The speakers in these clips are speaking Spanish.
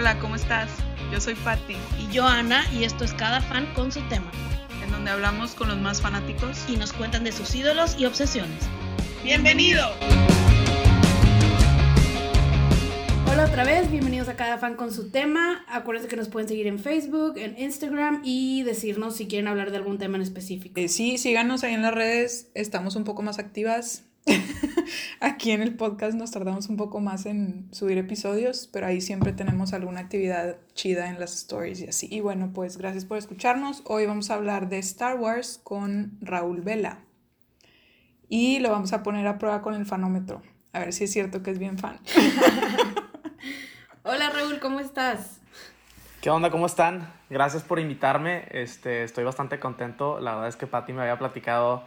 Hola, ¿cómo estás? Yo soy Patti. Y yo Ana, y esto es Cada Fan con su tema. En donde hablamos con los más fanáticos y nos cuentan de sus ídolos y obsesiones. ¡Bienvenido! Hola otra vez, bienvenidos a Cada Fan con su tema. Acuérdense que nos pueden seguir en Facebook, en Instagram y decirnos si quieren hablar de algún tema en específico. Eh, sí, síganos ahí en las redes, estamos un poco más activas. Aquí en el podcast nos tardamos un poco más en subir episodios, pero ahí siempre tenemos alguna actividad chida en las stories y así. Y bueno, pues gracias por escucharnos. Hoy vamos a hablar de Star Wars con Raúl Vela. Y lo vamos a poner a prueba con el fanómetro. A ver si es cierto que es bien fan. Hola Raúl, ¿cómo estás? ¿Qué onda? ¿Cómo están? Gracias por invitarme. Este, estoy bastante contento. La verdad es que Patti me había platicado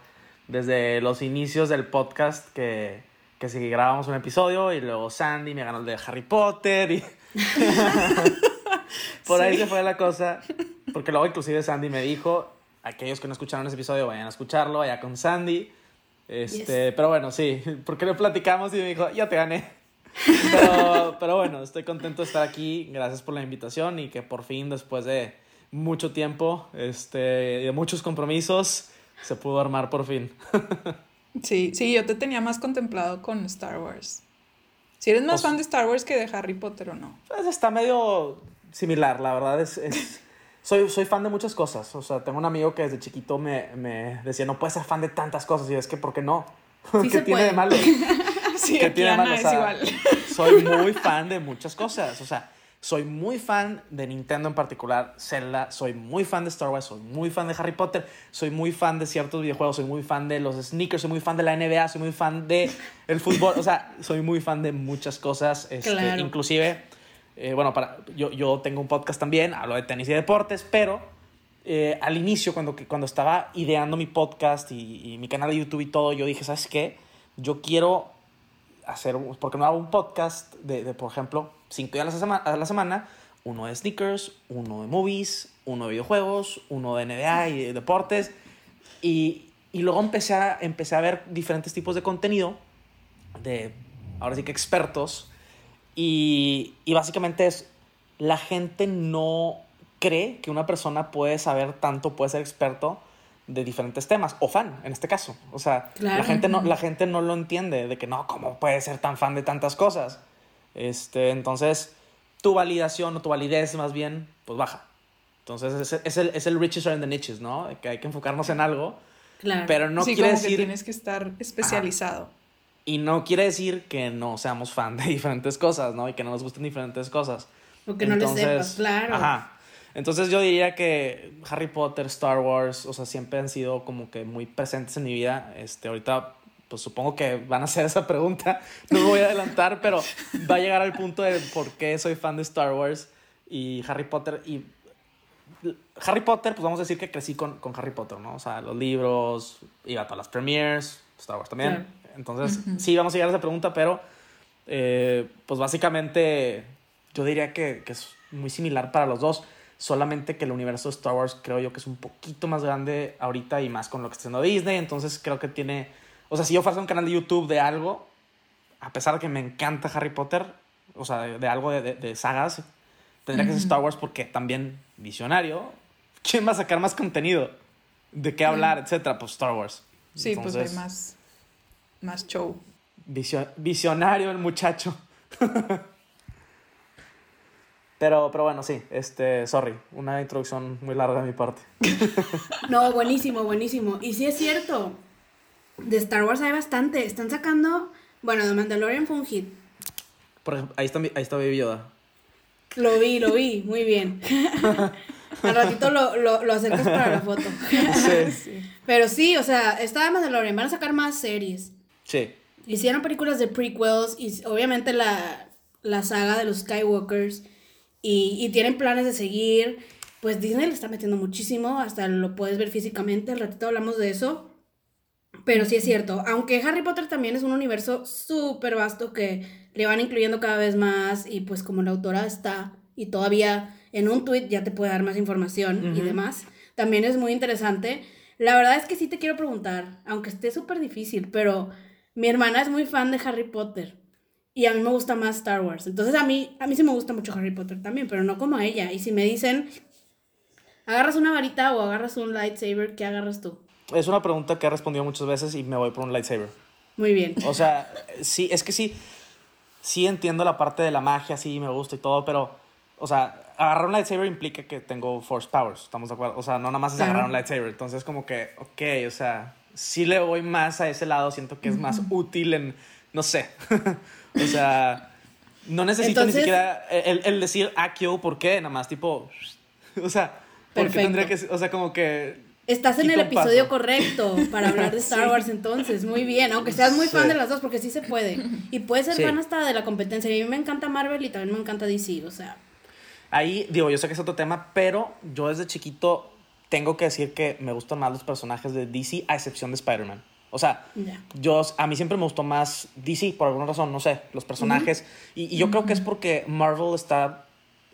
desde los inicios del podcast que, que si grabamos un episodio y luego Sandy me ganó el de Harry Potter y por ahí se fue la cosa porque luego inclusive Sandy me dijo aquellos que no escucharon ese episodio vayan a escucharlo allá con Sandy. Este pero bueno sí porque le platicamos y me dijo ya te gané pero, pero bueno estoy contento de estar aquí gracias por la invitación y que por fin después de mucho tiempo este de muchos compromisos se pudo armar por fin. sí, sí, yo te tenía más contemplado con Star Wars. Si eres más pues fan de Star Wars que de Harry Potter o no. Pues está medio similar, la verdad es... soy, soy fan de muchas cosas. O sea, tengo un amigo que desde chiquito me, me decía, no puedes ser fan de tantas cosas. Y es que, ¿por qué no? ¿Qué tiene de malo? sí, ¿Qué tiene de malo? igual. soy muy fan de muchas cosas. O sea, soy muy fan de Nintendo en particular, Zelda, soy muy fan de Star Wars, soy muy fan de Harry Potter, soy muy fan de ciertos videojuegos, soy muy fan de los sneakers, soy muy fan de la NBA, soy muy fan de el fútbol, o sea, soy muy fan de muchas cosas, este, inclusive, eh, bueno, para, yo, yo tengo un podcast también, hablo de tenis y deportes, pero eh, al inicio, cuando, cuando estaba ideando mi podcast y, y mi canal de YouTube y todo, yo dije, ¿sabes qué? Yo quiero hacer, porque no hago un podcast de, de por ejemplo, cinco días a la, semana, uno de sneakers, uno de movies, uno de videojuegos, uno de NBA y de deportes. Y, y luego empecé a, empecé a ver diferentes tipos de contenido de, ahora sí que expertos. Y, y básicamente es, la gente no cree que una persona puede saber tanto, puede ser experto de diferentes temas, o fan en este caso. O sea, la, gente no, la gente no lo entiende, de que no, ¿cómo puede ser tan fan de tantas cosas? Este, entonces, tu validación o tu validez más bien, pues baja. Entonces, es, el, es el riches are in the niches, ¿no? Que hay que enfocarnos en algo. Claro. Pero no quiere decir... que tienes que estar especializado. Y no quiere decir que no seamos fan de diferentes cosas, ¿no? Y que no nos gusten diferentes cosas. O que no les sepas, claro. Ajá. Entonces yo diría que Harry Potter, Star Wars, o sea, siempre han sido como que muy presentes en mi vida. Este, ahorita pues supongo que van a hacer esa pregunta. No me voy a adelantar, pero va a llegar al punto de por qué soy fan de Star Wars y Harry Potter. Y Harry Potter, pues vamos a decir que crecí con, con Harry Potter, ¿no? O sea, los libros, iba a todas las premiers, Star Wars también. Entonces, sí, vamos a llegar a esa pregunta, pero eh, pues básicamente yo diría que, que es muy similar para los dos solamente que el universo de Star Wars creo yo que es un poquito más grande ahorita y más con lo que está haciendo Disney, entonces creo que tiene o sea, si yo fuera un canal de YouTube de algo, a pesar de que me encanta Harry Potter, o sea, de, algo de, de, sagas, tendría que ser Star Wars porque también visionario. ¿Quién va a sacar más contenido? ¿De qué hablar, etcétera? Pues Star Wars. Sí, pues hay más, más show. visionario el muchacho. Pero, pero bueno, sí, este, sorry, una introducción muy larga de mi parte. No, buenísimo, buenísimo. Y sí es cierto, de Star Wars hay bastante. Están sacando. Bueno, The Mandalorian fue un hit. Por ejemplo, ahí está, ahí está Baby Yoda. Lo vi, lo vi, muy bien. Al ratito lo, lo, lo, acercas para la foto. sí, sí. Pero sí, o sea, está The Mandalorian. Van a sacar más series. Sí. Hicieron películas de prequels y obviamente la, la saga de los Skywalkers. Y, y tienen planes de seguir. Pues Disney le está metiendo muchísimo. Hasta lo puedes ver físicamente. Al ratito hablamos de eso. Pero sí es cierto, aunque Harry Potter también es un universo súper vasto que le van incluyendo cada vez más y pues como la autora está y todavía en un tweet ya te puede dar más información y demás, también es muy interesante. La verdad es que sí te quiero preguntar, aunque esté súper difícil, pero mi hermana es muy fan de Harry Potter y a mí me gusta más Star Wars. Entonces a mí, a mí sí me gusta mucho Harry Potter también, pero no como a ella. Y si me dicen, agarras una varita o agarras un lightsaber, ¿qué agarras tú? Es una pregunta que he respondido muchas veces y me voy por un lightsaber. Muy bien. O sea, sí, es que sí, sí entiendo la parte de la magia, sí me gusta y todo, pero, o sea, agarrar un lightsaber implica que tengo force powers, ¿estamos de acuerdo? O sea, no nada más es agarrar un lightsaber. Entonces, como que, ok, o sea, sí le voy más a ese lado, siento que es más útil en, no sé, o sea, no necesito Entonces- ni siquiera el, el decir Akio, ¿por qué? Nada más, tipo, o sea, ¿por qué Perfecto. tendría que, o sea, como que... Estás en el episodio paso. correcto para hablar de Star Wars entonces, muy bien, aunque seas muy fan Sí. de las dos, porque sí se puede. Y puedes ser Sí. fan hasta de la competencia. Y a mí me encanta Marvel y también me encanta DC, o sea, Ahí, digo, yo sé que es otro tema, pero yo desde chiquito tengo que decir que me gustan más los personajes de DC a excepción de Spider-Man. O sea, yo, a mí siempre me gustó más DC por alguna razón, no sé, los personajes. y, y yo creo que es porque Marvel está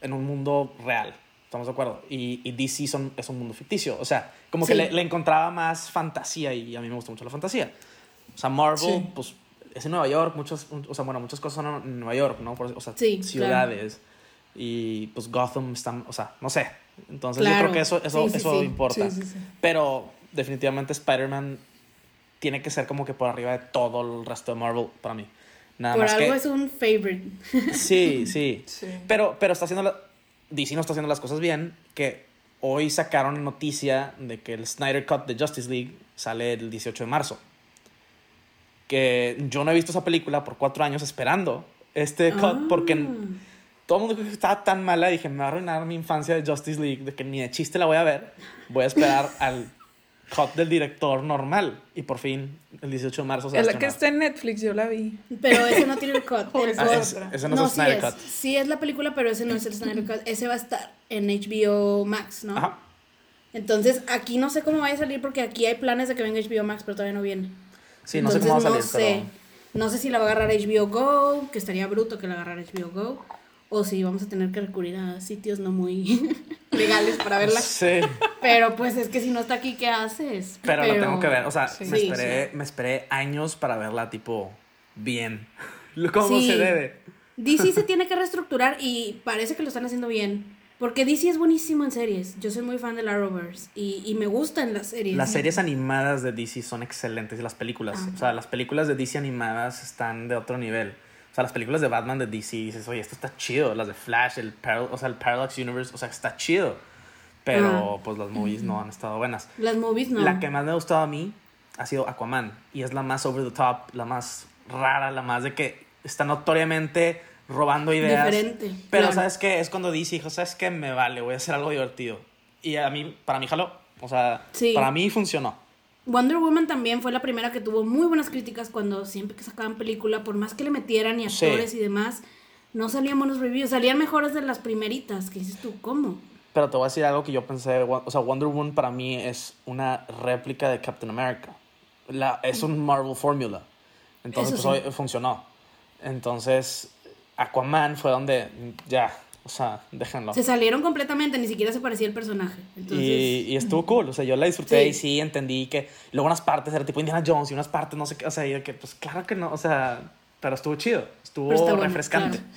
en un mundo real, ¿estamos de acuerdo? Y, y DC son, es un mundo ficticio. O sea, como que le, le encontraba más fantasía y a mí me gusta mucho la fantasía. O sea, Marvel, Sí. pues es en Nueva York, muchos, o sea, bueno, muchas cosas son en Nueva York, ¿no? O sea, Sí, ciudades. Y pues Gotham está, o sea, no sé. Entonces yo creo que eso, eso, eso importa. Pero definitivamente Spider-Man tiene que ser como que por arriba de todo el resto de Marvel para mí. Nada Por más algo que... es un favorite. Sí, sí. Sí. Pero, pero está haciendo... La... DC no está haciendo las cosas bien. Que hoy sacaron noticia de que el Snyder Cut de Justice League sale el 18 de marzo. Que yo no he visto esa película por cuatro años esperando este cut Ah. porque todo el mundo dijo que estaba tan mala. Dije, me va a arruinar mi infancia de Justice League, de que ni de chiste la voy a ver. Voy a esperar al cut del director normal. Y por fin, el 18 de marzo se Es la que está en Netflix, yo la vi. Pero ese no tiene el cut. El Ah, cut- es- ese no es el sí Snyder es. Cut. Sí es la película, pero ese no es el Snyder Cut. Ese va a estar en HBO Max, ¿no? Ajá. Entonces, aquí no sé cómo vaya a salir porque aquí hay planes de que venga HBO Max, pero todavía no viene. Sí, no sé Entonces, cómo va a salir, no sé. pero... No sé si la va a agarrar HBO Go, que estaría bruto que la agarrara HBO Go, o si vamos a tener que recurrir a sitios no muy legales para verla. Sí, Pero pues es que si no está aquí, ¿qué haces? pero, lo tengo que ver. O sea, Sí. me, Sí, esperé, me esperé años para verla, tipo, bien. Como Sí. se debe. DC se tiene que reestructurar y parece que lo están haciendo bien. Porque DC es buenísimo en series. Yo soy muy fan de la Arrowverse y, y me gustan las series. Las series animadas de DC son excelentes y las películas. Ajá. O sea, las películas de DC animadas están de otro nivel. Sea, las películas de Batman de DC dices, oye, esto está chido. Las de Flash, el, Paral- o sea, el Parallax Universe, o sea, está chido. Pero, pues, las movies no han estado buenas. Las movies no. La que más me ha gustado a mí ha sido Aquaman. Y es la más over the top, la más rara, la más de que está notoriamente robando ideas. Diferente, Pero claro. ¿sabes qué? Es cuando dice, hijo, ¿sabes qué? Me vale, voy a hacer algo divertido. Y a mí, para mí, jaló. O sea, Sí. para mí funcionó. Wonder Woman también fue la primera que tuvo muy buenas críticas cuando siempre que sacaban película, por más que le metieran y Sí. actores y demás, no salían buenos reviews, salían mejores de las primeritas. ¿Qué dices tú? ¿Cómo? Pero te voy a decir algo que yo pensé, o sea, Wonder Woman para mí es una réplica de Captain America. La, es un Marvel Formula. Entonces, Eso pues sí. hoy funcionó. Entonces, Aquaman fue donde ya, o sea, déjenlo. Se salieron completamente, ni siquiera se parecía el personaje. Entonces, Y, y estuvo cool, o sea, yo la disfruté Sí. y sí entendí que luego unas partes era tipo Indiana Jones y unas partes no sé qué, o sea, y que pues claro que no, o sea, pero estuvo chido, estuvo bueno, refrescante. claro.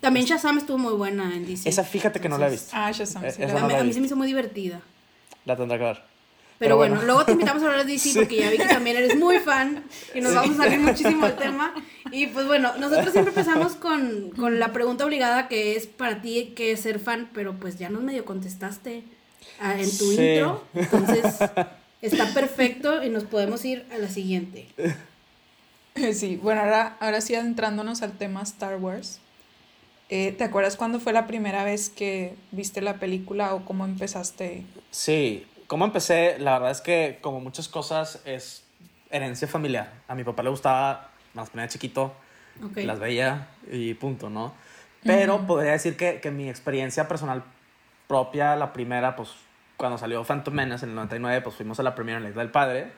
También Shazam estuvo muy buena en DC. Esa fíjate que no la he visto, Ah, Shazam. Eh, sí, a, no mí, a se me hizo muy divertida. la tendré que ver. Pero, bueno, bueno. luego te invitamos a hablar de DC Sí. porque ya vi que también eres muy fan y nos vamos a salir muchísimo del tema. Y pues bueno, nosotros siempre empezamos con, con la pregunta obligada que es para ti qué es ser fan, pero pues ya nos medio contestaste ah, en tu Sí. intro. Entonces está perfecto y nos podemos ir a la siguiente. Sí, bueno, ahora, ahora sí adentrándonos al tema Star Wars. Eh, ¿Te acuerdas cuándo fue la primera vez que viste la película o cómo empezaste? Sí, ¿cómo empecé? La verdad es que como muchas cosas es herencia familiar. A mi papá le gustaba, más ponía chiquito, Ok. las veía y punto, ¿no? Pero podría decir que, que mi experiencia personal propia, la primera, pues cuando salió Phantom Menace en el 99, pues fuimos a la primera en la Isla del Padre.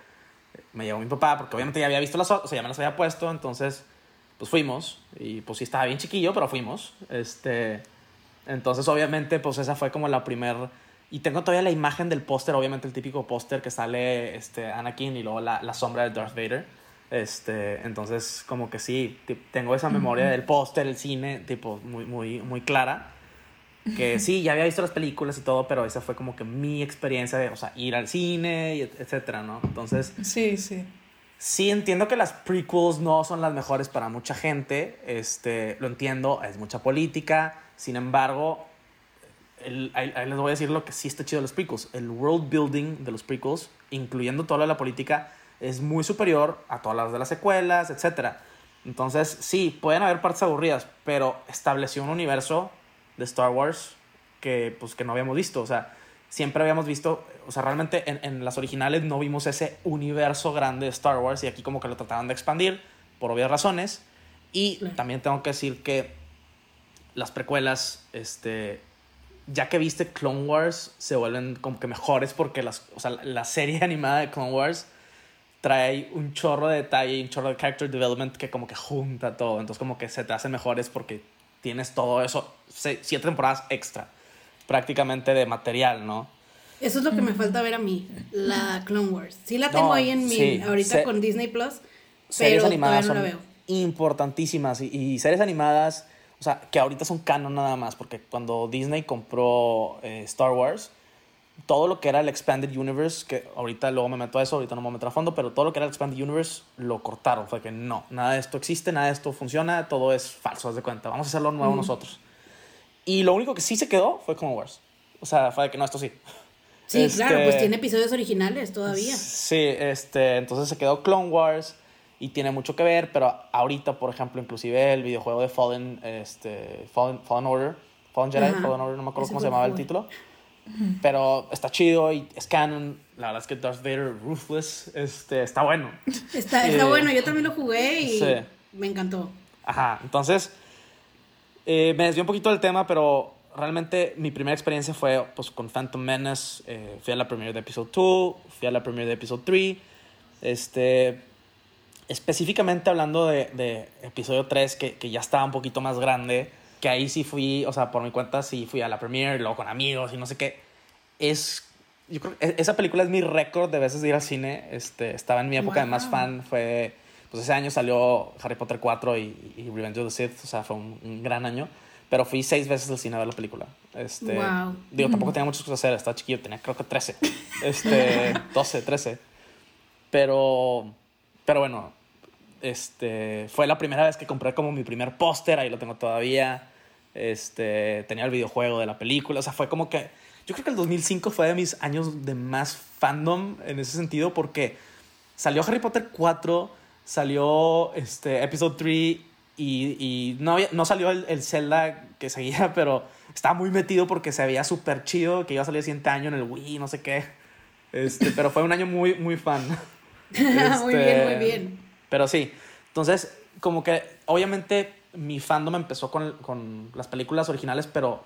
Me llevó mi papá porque obviamente ya había visto las otras, o sea, ya me las había puesto, entonces pues fuimos y pues sí estaba bien chiquillo, pero fuimos. Este, entonces obviamente pues esa fue como la primera... Y tengo todavía la imagen del póster, obviamente el típico póster que sale este, Anakin y luego la, la sombra de Darth Vader. Este, entonces, como que sí, tengo esa memoria del póster, el cine, tipo, muy, muy, muy clara. Que sí, ya había visto las películas y todo, pero esa fue como que mi experiencia de, o sea, ir al cine, y et- etcétera, ¿no? Entonces, Sí, sí. Sí, entiendo que las prequels no son las mejores para mucha gente. Este, lo entiendo, es mucha política. Sin embargo, el- ahí, ahí les voy a decir lo que sí está chido de los prequels. El world building de los prequels, incluyendo toda la política, es muy superior a todas las de las secuelas, etc. Entonces, sí, pueden haber partes aburridas, pero estableció un universo de Star Wars que, pues, que no habíamos visto. O sea, siempre habíamos visto, o sea, realmente en, en las originales no vimos ese universo grande de Star Wars y aquí como que lo trataban de expandir por obvias razones. Y también tengo que decir que las precuelas, este, ya que viste Clone Wars, se vuelven como que mejores porque las, o sea, la serie animada de Clone Wars trae un chorro de detalle y un chorro de character development que como que junta todo. Entonces como que se te hacen mejores porque tienes todo eso, siete temporadas extra prácticamente de material, ¿no? Eso es lo que me falta ver a mí, la Clone Wars. Sí la tengo No, ahí en mi, sí, ahorita se- con Disney Plus, series pero animadas todavía no son la veo. importantísimas y, y series animadas, o sea, que ahorita son canon nada más, porque cuando Disney compró eh, Star Wars, todo lo que era el Expanded Universe, que ahorita luego me meto a eso, ahorita no me voy a meter a fondo, pero todo lo que era el Expanded Universe lo cortaron. Fue que no, nada de esto existe, nada de esto funciona, todo es falso, haz de cuenta. Vamos a hacerlo nuevo nosotros. Y lo único que sí se quedó fue Clone Wars. O sea, fue de que no, esto sí. Sí, Este, claro, pues tiene episodios originales todavía. Sí, este, entonces se quedó Clone Wars y tiene mucho que ver, pero ahorita, por ejemplo, inclusive el videojuego de Fallen, este, Fallen, Fallen Order, Fallen Jedi, Ajá. Fallen Order, no me acuerdo Ese cómo se llamaba el el título, pero está chido y es canon. La verdad es que Darth Vader Ruthless, este, está bueno. Está, está Eh, bueno, yo también lo jugué y sí. me encantó. Ajá, entonces eh, me desvió un poquito del tema, pero realmente mi primera experiencia fue pues, con Phantom Menace. eh, fui a la premiere de Episode 2, fui a la premiere de Episode 3. Este, específicamente hablando de, de Episodio 3, que, que ya estaba un poquito más grande, que ahí sí fui, o sea, por mi cuenta sí fui a la premiere, luego con amigos y no sé qué. Es, yo creo que esa película es mi récord de veces de ir al cine. Este, estaba en mi época de más Wow. fan, fue pues ese año salió Harry Potter 4 y, y Revenge of the Sith, o sea, fue un, un gran año. Pero fui seis veces al cine a ver la película. Este, Wow. Digo, tampoco tenía muchas cosas que hacer, estaba chiquillo, tenía creo que 13, este, 12, 13. Pero, pero bueno, este, fue la primera vez que compré como mi primer póster, ahí lo tengo todavía. Este, tenía el videojuego de la película, o sea, fue como que, yo creo que el 2005 fue de mis años de más fandom en ese sentido porque salió Harry Potter 4, salió este, Episode 3 y, y no, había- no salió el, el Zelda que seguía, pero estaba muy metido porque se veía súper chido, que iba a salir el siguiente año en el Wii, no sé qué. Este, pero fue un año muy, muy fan. muy Este, bien, muy bien. Pero sí, entonces, como que obviamente mi fandom empezó con, con las películas originales, pero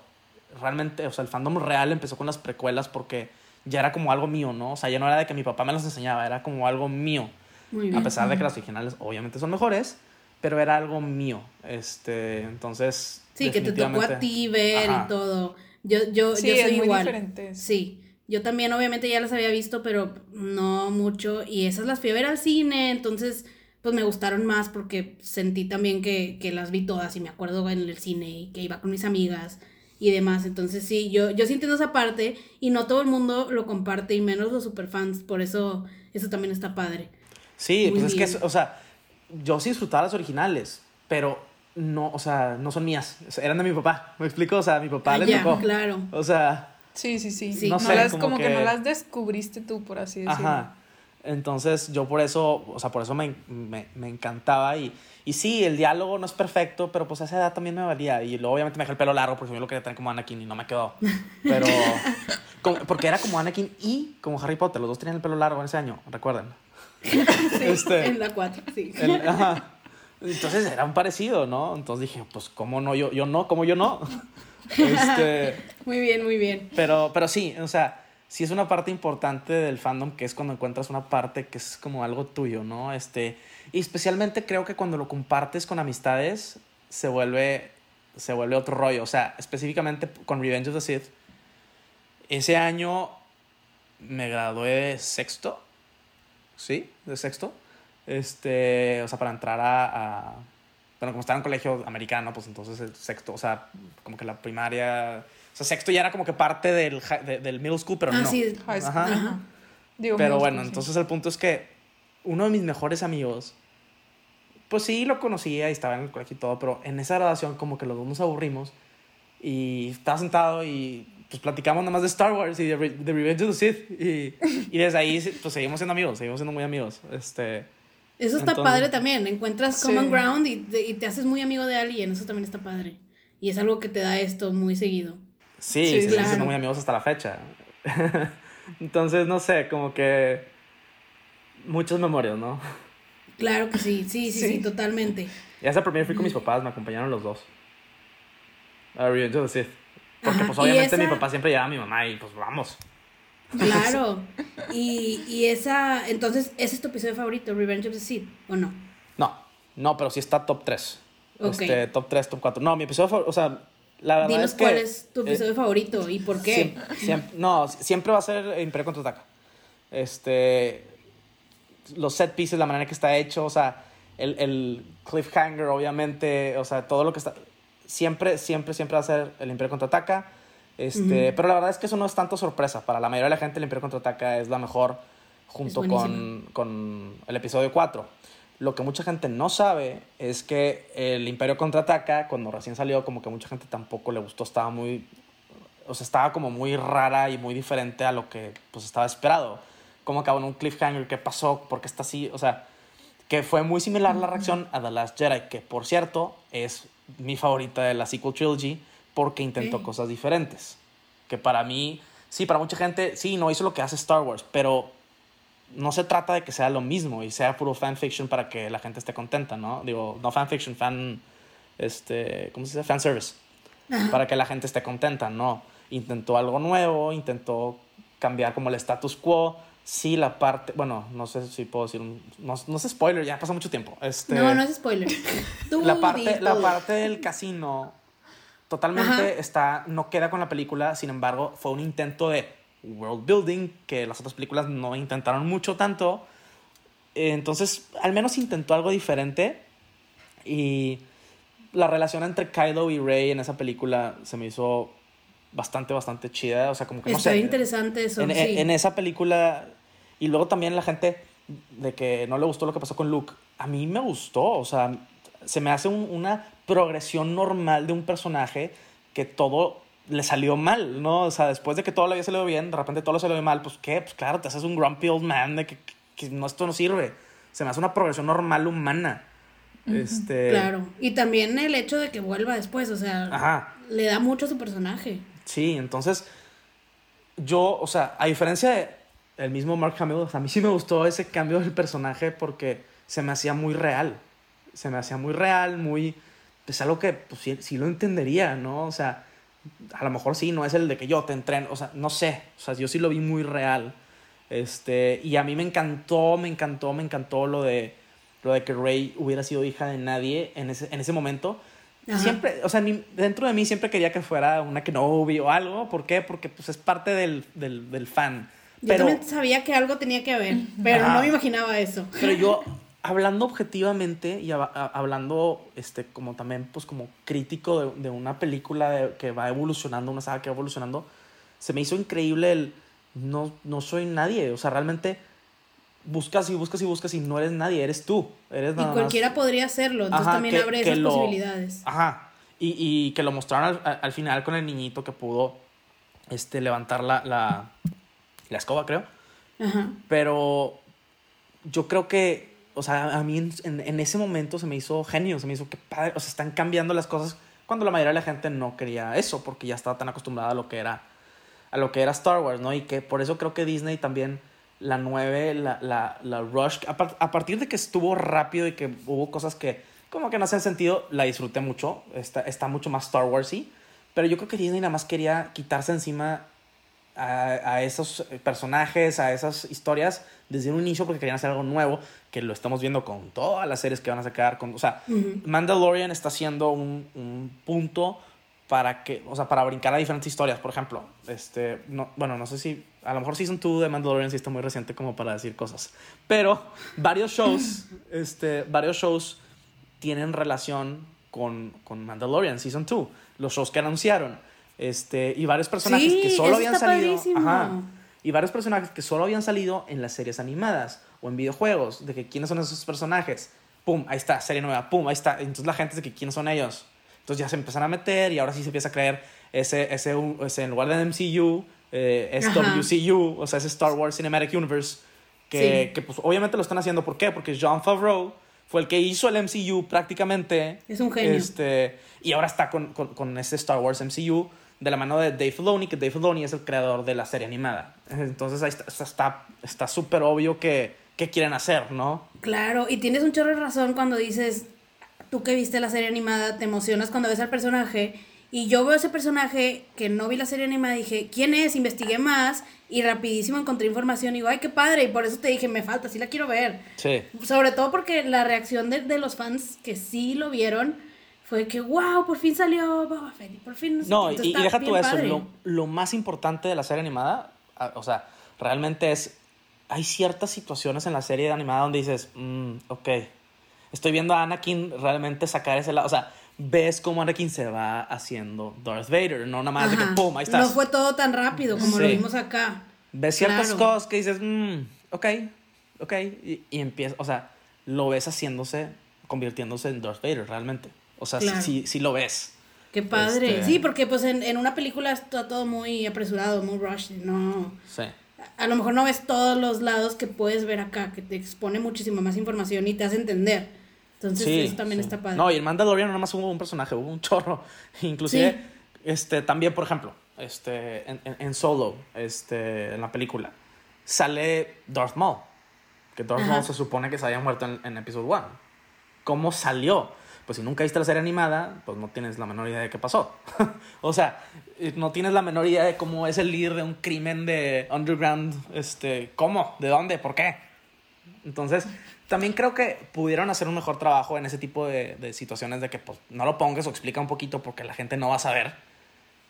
realmente, o sea, el fandom real empezó con las precuelas porque ya era como algo mío, ¿no? O sea, ya no era de que mi papá me las enseñaba, era como algo mío. Muy bien. A pesar de que las originales obviamente son mejores, pero era algo mío. Este, entonces. Sí, que te tocó a ti ver Ajá. y todo. Yo, yo, Sí, yo es soy muy igual. diferente. Sí. Yo también, obviamente, ya las había visto, pero no mucho. Y esas las fui a ver al cine, entonces, pues me gustaron más porque sentí también que, que las vi todas y me acuerdo en el cine y que iba con mis amigas y demás. Entonces, sí, yo, yo sí entiendo esa parte y no todo el mundo lo comparte y menos los superfans. Por eso, eso también está padre. Sí, Muy pues es que, bien. es- o sea, yo sí disfrutaba las originales, pero no, o sea, no son mías. Eran de mi papá. ¿Me explico? O sea, mi papá Ah, le ya, tocó. claro. O sea, Sí, sí, sí. Sí. No, No sé, las, como como que... que- no las descubriste tú, por así decirlo. Ajá. Entonces, yo por eso, o sea, por eso me, me, me encantaba. Y, y sí, el diálogo no es perfecto, pero pues a esa edad también me valía. Y luego, obviamente, me dejé el pelo largo porque yo lo quería tener como Anakin y no me quedó. Pero. como- porque era como Anakin y como Harry Potter. Los dos tenían el pelo largo en ese año, recuerden. Sí, Este- En la 4, sí. El- ajá. Entonces era un parecido, ¿no? Entonces dije, pues, ¿cómo no? Yo, yo no, ¿cómo yo no? Este. Muy bien, muy bien. Pero, pero sí, o sea, sí es una parte importante del fandom que es cuando encuentras una parte que es como algo tuyo, ¿no? Este, y especialmente creo que cuando lo compartes con amistades se vuelve, se vuelve otro rollo. O sea, específicamente con Revenge of the Sith, ese año me gradué de sexto, ¿sí? De sexto. Este, o sea, para entrar a, a bueno, como estaba en colegio americano, pues entonces el sexto, o sea, como que la primaria, o sea, sexto ya era como que parte del, de- del middle school, pero Ah, no. sí. High school. Ajá. Ajá. Digo, Pero bueno, school, sí. entonces el punto es que uno de mis mejores amigos, pues sí lo conocía y estaba en el colegio y todo, pero en esa graduación como que los dos nos aburrimos y estaba sentado y pues platicamos nada más de Star Wars y de, Re- de Revenge of the Sith y, y desde ahí pues seguimos siendo amigos, seguimos siendo muy amigos. Este, Eso está Entonces- padre también. Encuentras Sí. common ground y te, y te haces muy amigo de alguien. Eso también está padre. Y es algo que te da esto muy seguido. sí, Sí, seguimos claro. siendo muy amigos hasta la fecha. entonces, no sé, como que muchas memorias, ¿no? Claro que sí, sí, sí, sí, Sí. totalmente. Y hasta primero fui con mis papás, me acompañaron los dos. A Revenge of the Sith. Porque Ajá, pues obviamente mi papá siempre llevaba a mi mamá y pues vamos. Claro. Y, y esa, entonces, ¿ese es tu episodio favorito, Revenge of the Sith, o no? No, no, pero sí está top 3. Ok. Este, top 3, top 4. No, mi episodio favorito, o sea, la verdad Dinos es que... cuál es tu eh, episodio favorito y por qué. Siempre, siempre- no, siempre va a ser Imperio Contraataca. Este, los set pieces, la manera que está hecho, o sea, el, el cliffhanger, obviamente, o sea, todo lo que está... Siempre, siempre, siempre va a ser el Imperio Contraataca. Este, Pero la verdad es que eso no es tanto sorpresa. Para la mayoría de la gente, el Imperio Contraataca es la mejor junto con, con el episodio 4. Lo que mucha gente no sabe es que el Imperio Contraataca, cuando recién salió, como que mucha gente tampoco le gustó, estaba muy o sea, estaba como muy rara y muy diferente a lo que pues estaba esperado. Como acabó en un cliffhanger, ¿qué pasó? ¿Por qué está así? O sea, que fue muy similar la reacción a The Last Jedi, que por cierto es mi favorita de la sequel trilogy porque intentó cosas diferentes. Que para mí, sí, para mucha gente, sí, no hizo lo que hace Star Wars, pero no se trata de que sea lo mismo y sea puro fanfiction para que la gente esté contenta, ¿no? Digo, no fanfiction, fan, este, ¿cómo se dice? Fan service para que la gente esté contenta, no. Intentó algo nuevo, intentó cambiar como el status quo. Sí, la parte, bueno, no sé si puedo decir, un- no, no sé spoiler, ya pasó mucho tiempo. Este, No, no es spoiler. Tú la parte, la parte del casino totalmente Ajá. está, no queda con la película, sin embargo, fue un intento de world building que las otras películas no intentaron mucho tanto. Entonces, al menos intentó algo diferente y la relación entre Kylo y Rey en esa película se me hizo bastante, bastante chida. O sea, como que no Está sé. interesante eso, En, sí. en esa película. Y luego también la gente de que no le gustó lo que pasó con Luke. A mí me gustó. O sea, se me hace un- una progresión normal de un personaje que todo le salió mal, ¿no? O sea, después de que todo le había salido bien, de repente todo le salió mal, pues qué, pues claro, te haces un grumpy old man de que, que- que no, esto no sirve. Se me hace una progresión normal humana. Este. Claro. Y también el hecho de que vuelva después, o sea, Ajá. le da mucho a su personaje. Sí, entonces yo, o sea, a diferencia de el mismo Mark Hamill, a mí sí me gustó ese cambio del personaje porque se me hacía muy real. Se me hacía muy real, muy... Es algo que pues, sí, sí lo entendería, ¿no? O sea, a lo mejor sí, no es el de que yo te entreno, o sea, no sé, o sea, yo sí lo vi muy real. Este, y a mí me encantó, me encantó, me encantó lo de, lo de que Rey hubiera sido hija de nadie en ese, en ese momento. Ajá. Siempre, o sea, ni- dentro de mí siempre quería que fuera una Kenobi o algo. ¿Por qué? Porque pues es parte del, del, del fan. Yo también sabía que algo tenía que haber, pero no me imaginaba eso. pero yo, hablando objetivamente y hab- a- hablando este, como también pues como crítico de, de una película de- que va evolucionando, una saga que va evolucionando, se me hizo increíble el no, no soy nadie. O sea, realmente buscas y buscas y buscas y no eres nadie, eres tú. Eres Y nada más- cualquiera podría hacerlo, entonces Ajá, también que- abre que esas lo- posibilidades. Ajá. Y, y que lo mostraron al, al final con el niñito que pudo este, levantar la, la, la escoba, creo. Ajá. Pero yo creo que, o sea, a mí en, en- ese momento se me hizo genio, se me hizo que padre, o sea, están cambiando las cosas cuando la mayoría de la gente no quería eso, porque ya estaba tan acostumbrada a lo que era, a lo que era Star Wars, ¿no? Y que por eso creo que Disney también la 9, la, la, la Rush, a, a partir de que estuvo rápido y que hubo cosas que como que no hacen sentido, la disfruté mucho, está, está mucho más Star Warsy, pero yo creo que Disney nada más quería quitarse encima a, a esos personajes, a esas historias desde un inicio porque querían hacer algo nuevo, que lo estamos viendo con todas las series que van a sacar. Con, o sea. Mandalorian está siendo un, un punto para que, o sea, para brincar a diferentes historias. Por ejemplo, este, no, bueno, no sé si, a lo mejor Season 2 de Mandalorian sí está muy reciente como para decir cosas, pero varios shows, este, varios shows tienen relación con, con Mandalorian Season 2, los shows que anunciaron, este, y varios personajes Sí, que solo habían salido, ajá, y varios personajes que solo habían salido en las series animadas o en videojuegos, de que quiénes son esos personajes. Pum, ahí está, serie nueva, pum, ahí está. Entonces la gente dice que quiénes son ellos. Entonces ya se empiezan a meter y ahora sí se empieza a creer ese, ese, ese en lugar de MCU, eh, es Ajá. WCU, o sea, ese Star Wars Cinematic Universe, que, Sí. que pues obviamente lo están haciendo. ¿Por qué? Porque John Favreau fue el que hizo el MCU prácticamente. Es un genio. Este, y ahora está con, con, con ese Star Wars MCU de la mano de Dave Filoni, que Dave Filoni es el creador de la serie animada. Entonces ahí está está está súper obvio que, que quieren hacer, ¿no? Claro, y tienes un chorro de razón cuando dices, tú que viste la serie animada, te emocionas cuando ves al personaje. Y yo veo ese personaje que no vi la serie animada, dije, ¿quién es? Investigué más y rapidísimo encontré información y digo, ay, qué padre. Y por eso te dije, me falta, sí la quiero ver. Sí. Sobre todo porque la reacción de, de los fans que sí lo vieron fue que, wow, por fin salió Boba Fett, por fin no sé No, qué". y, y deja tú eso. Lo, lo más importante de la serie animada, o sea, realmente es. Hay ciertas situaciones en la serie animada donde dices, mm, ok, estoy viendo a Anakin realmente sacar ese lado. O sea, ves cómo Anakin se va haciendo Darth Vader, no nada más de que Ajá. pum, ahí estás. No fue todo tan rápido como lo Sí. vimos acá. ves ciertas Claro. cosas que dices, mm, ok, ok, y, y empieza, o sea, lo ves haciéndose, convirtiéndose en Darth Vader realmente. O sea, Claro. sí, sí lo ves. Qué padre. Este- Sí, porque pues en, en una película está todo muy apresurado, muy rush. No. Sí. A lo mejor no ves todos los lados que puedes ver acá, que te expone muchísima más información y te hace entender. Entonces, Sí, eso también sí. está padre. No, y en Mandalorian nada más hubo un personaje, hubo un chorro. Inclusive, este, también, por ejemplo, este, en, en- en Solo, este, en la película, sale Darth Maul. Que Darth Ajá. Maul se supone que se había muerto en, en Episode 1. ¿Cómo salió? Pues si nunca viste la serie animada, pues no tienes la menor idea de qué pasó. o sea, eh, no tienes la menor idea de cómo es el líder de un crimen de underground. Este, ¿Cómo? ¿De dónde? ¿Por qué? Entonces, también creo que pudieron hacer un mejor trabajo en ese tipo de, de situaciones de que pues, no lo pongas o explica un poquito porque la gente no va a saber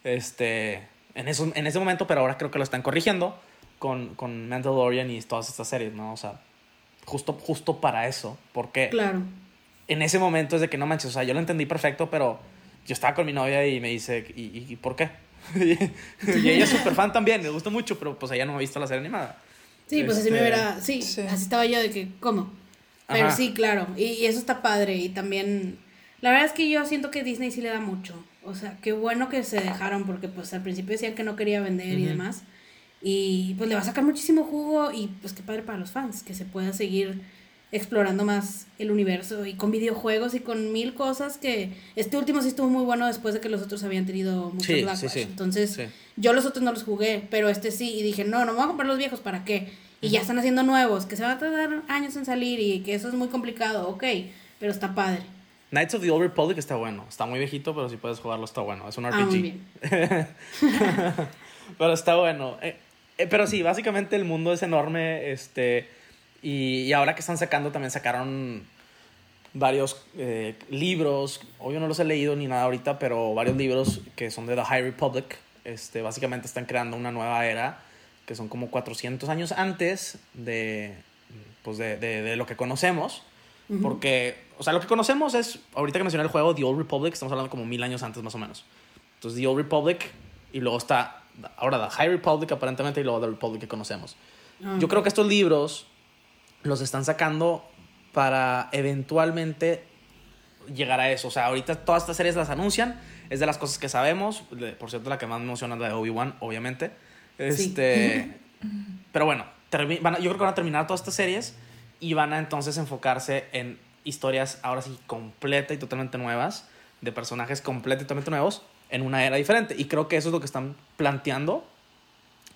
este, en, eso, en ese momento, pero ahora creo que lo están corrigiendo con, con Mandalorian y todas estas series, ¿no? O sea, justo, justo para eso, porque Claro. En ese momento es de que no manches, o sea, yo lo entendí perfecto, pero yo estaba con mi novia y me dice, ¿y, y- y por qué? y ella es súper fan también, le gusta mucho, pero pues ella no ha visto la serie animada. Sí, pues así me Este, verá. Sí, sí. así estaba yo de que, ¿cómo? Pero Ajá. sí, claro. Y, y eso está padre. Y también. La verdad es que yo siento que Disney sí le da mucho. O sea, qué bueno que se dejaron, porque pues al principio decían que no quería vender y Ujú. demás. Y pues le va a sacar muchísimo jugo. Y pues qué padre para los fans, que se pueda seguir explorando más el universo y con videojuegos y con mil cosas que este último sí estuvo muy bueno después de que los otros habían tenido muchos Sí, sí, backlash. sí. Entonces, yo los otros no los jugué, pero este sí, y dije, no, no me voy a comprar los viejos, ¿para qué? Y ya están haciendo nuevos, que se va a tardar años en salir y que eso es muy complicado, ok, pero está padre. Knights of the Old Republic está bueno. Está muy viejito, pero si puedes jugarlo está bueno. Es un RPG. Ah, muy bien. pero está bueno. Eh, eh, pero sí, básicamente el mundo es enorme. Este, y, y ahora que están sacando, también sacaron varios eh, libros. Obvio no los he leído ni nada ahorita, pero varios libros que son de The High Republic. Este, básicamente están creando una nueva era que son como 400 años antes de, pues de, de, de lo que conocemos. Ujú. Porque, o sea, lo que conocemos es, ahorita que mencioné el juego, The Old Republic, estamos hablando como mil años antes más o menos. Entonces, The Old Republic, y luego está, ahora The High Republic aparentemente, y luego The Republic que conocemos. Ah, Yo ok. creo que estos libros los están sacando para eventualmente llegar a eso. O sea, ahorita todas estas series las anuncian, es de las cosas que sabemos. Por cierto, la que más me emociona es la de Obi-Wan, obviamente. Sí. Este, pero bueno, termi- van a- yo creo que van a terminar todas estas series y van a entonces enfocarse en historias ahora sí completa y totalmente nuevas, de personajes totalmente nuevos, en una era diferente. Y creo que eso es lo que están planteando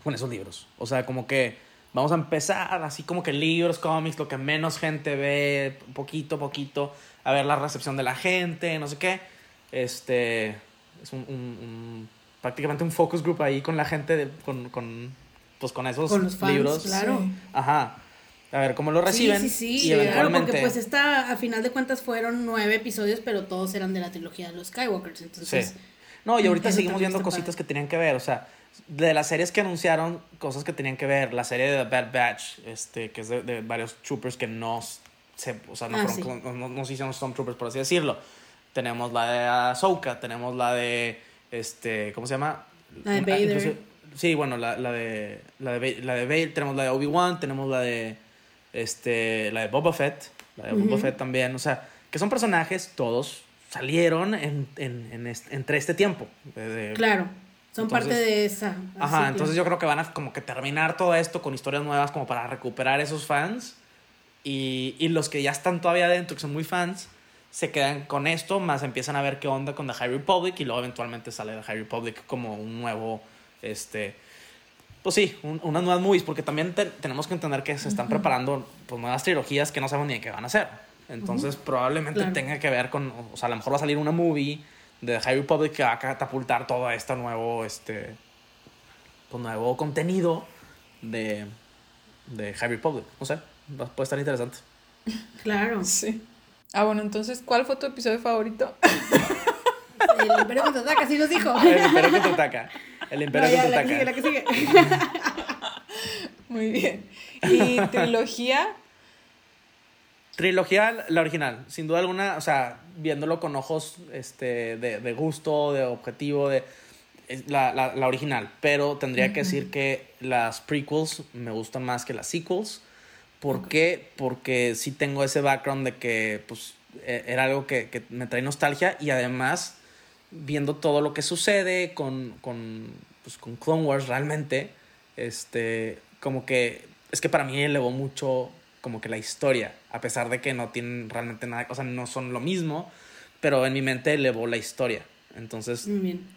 con esos libros. O sea, como que vamos a empezar así como que libros, cómics, lo que menos gente ve, poquito a poquito, a ver la recepción de la gente, no sé qué. Este, es un, un- un- prácticamente un focus group ahí con la gente, de- con, con, pues con esos Con los fans, libros. claro. Ajá. a ver cómo lo reciben. Sí, sí, sí, y claro, eventualmente. porque pues esta, a final de cuentas fueron nueve episodios, pero todos eran de la trilogía de los Skywalkers, entonces... Sí. No, y ahorita seguimos viendo cositas padre. que tenían que ver, o sea, de las series que anunciaron, cosas que tenían que ver, la serie de The Bad Batch, este, que es de, de varios troopers que no se, o sea, no, Ah, fueron, sí. no, no, no se hicieron Stormtroopers, por así decirlo. Tenemos la de Ahsoka, tenemos la de, este, ¿cómo se llama? La de Un- Vader. sí, bueno, la, la de, la de, la de Vader, tenemos la de Obi-Wan, tenemos la de, este, la de Boba Fett, la de Boba. Fett también, o sea, que son personajes, todos salieron en, en, en este- entre este tiempo. de- de- Claro, son Entonces- parte de esa. Ajá, entonces yo creo que van a como que terminar todo esto con historias nuevas como para recuperar esos fans. Y, y los que ya están todavía adentro, que son muy fans, se quedan con esto, más empiezan a ver qué onda con The High Republic y luego eventualmente sale The High Republic como un nuevo, este, pues sí, un- unas nuevas movies, porque también te- tenemos que entender que se están preparando pues, nuevas trilogías que no sabemos ni de qué van a hacer. Entonces probablemente Claro. tenga que ver con, o sea, a lo mejor va a salir una movie de The High Republic que va a catapultar todo este nuevo, este, pues, nuevo contenido de, de High Republic. No sé, va- puede estar interesante. Claro. Sí. Ah, bueno, entonces, ¿cuál fue tu episodio favorito? El Imperio contraataca, así nos dijo. El Imperio contraataca. El No, Imperio ya, la que sigue, la contraataca. que sigue. Muy bien. ¿Y trilogía? Trilogía, la original, sin duda alguna, o sea, viéndolo con ojos este, de, de gusto, de objetivo, de la, la, la original. Pero tendría que decir que las prequels me gustan más que las sequels. ¿Por qué? Porque sí tengo ese background de que pues, e- era algo que, que me trae nostalgia y además viendo todo lo que sucede con, con, pues, con Clone Wars realmente, este, como que es que para mí elevó mucho como que la historia, a pesar de que no tienen realmente nada, o sea, no son lo mismo, pero en mi mente elevó la historia. Entonces, Muy bien.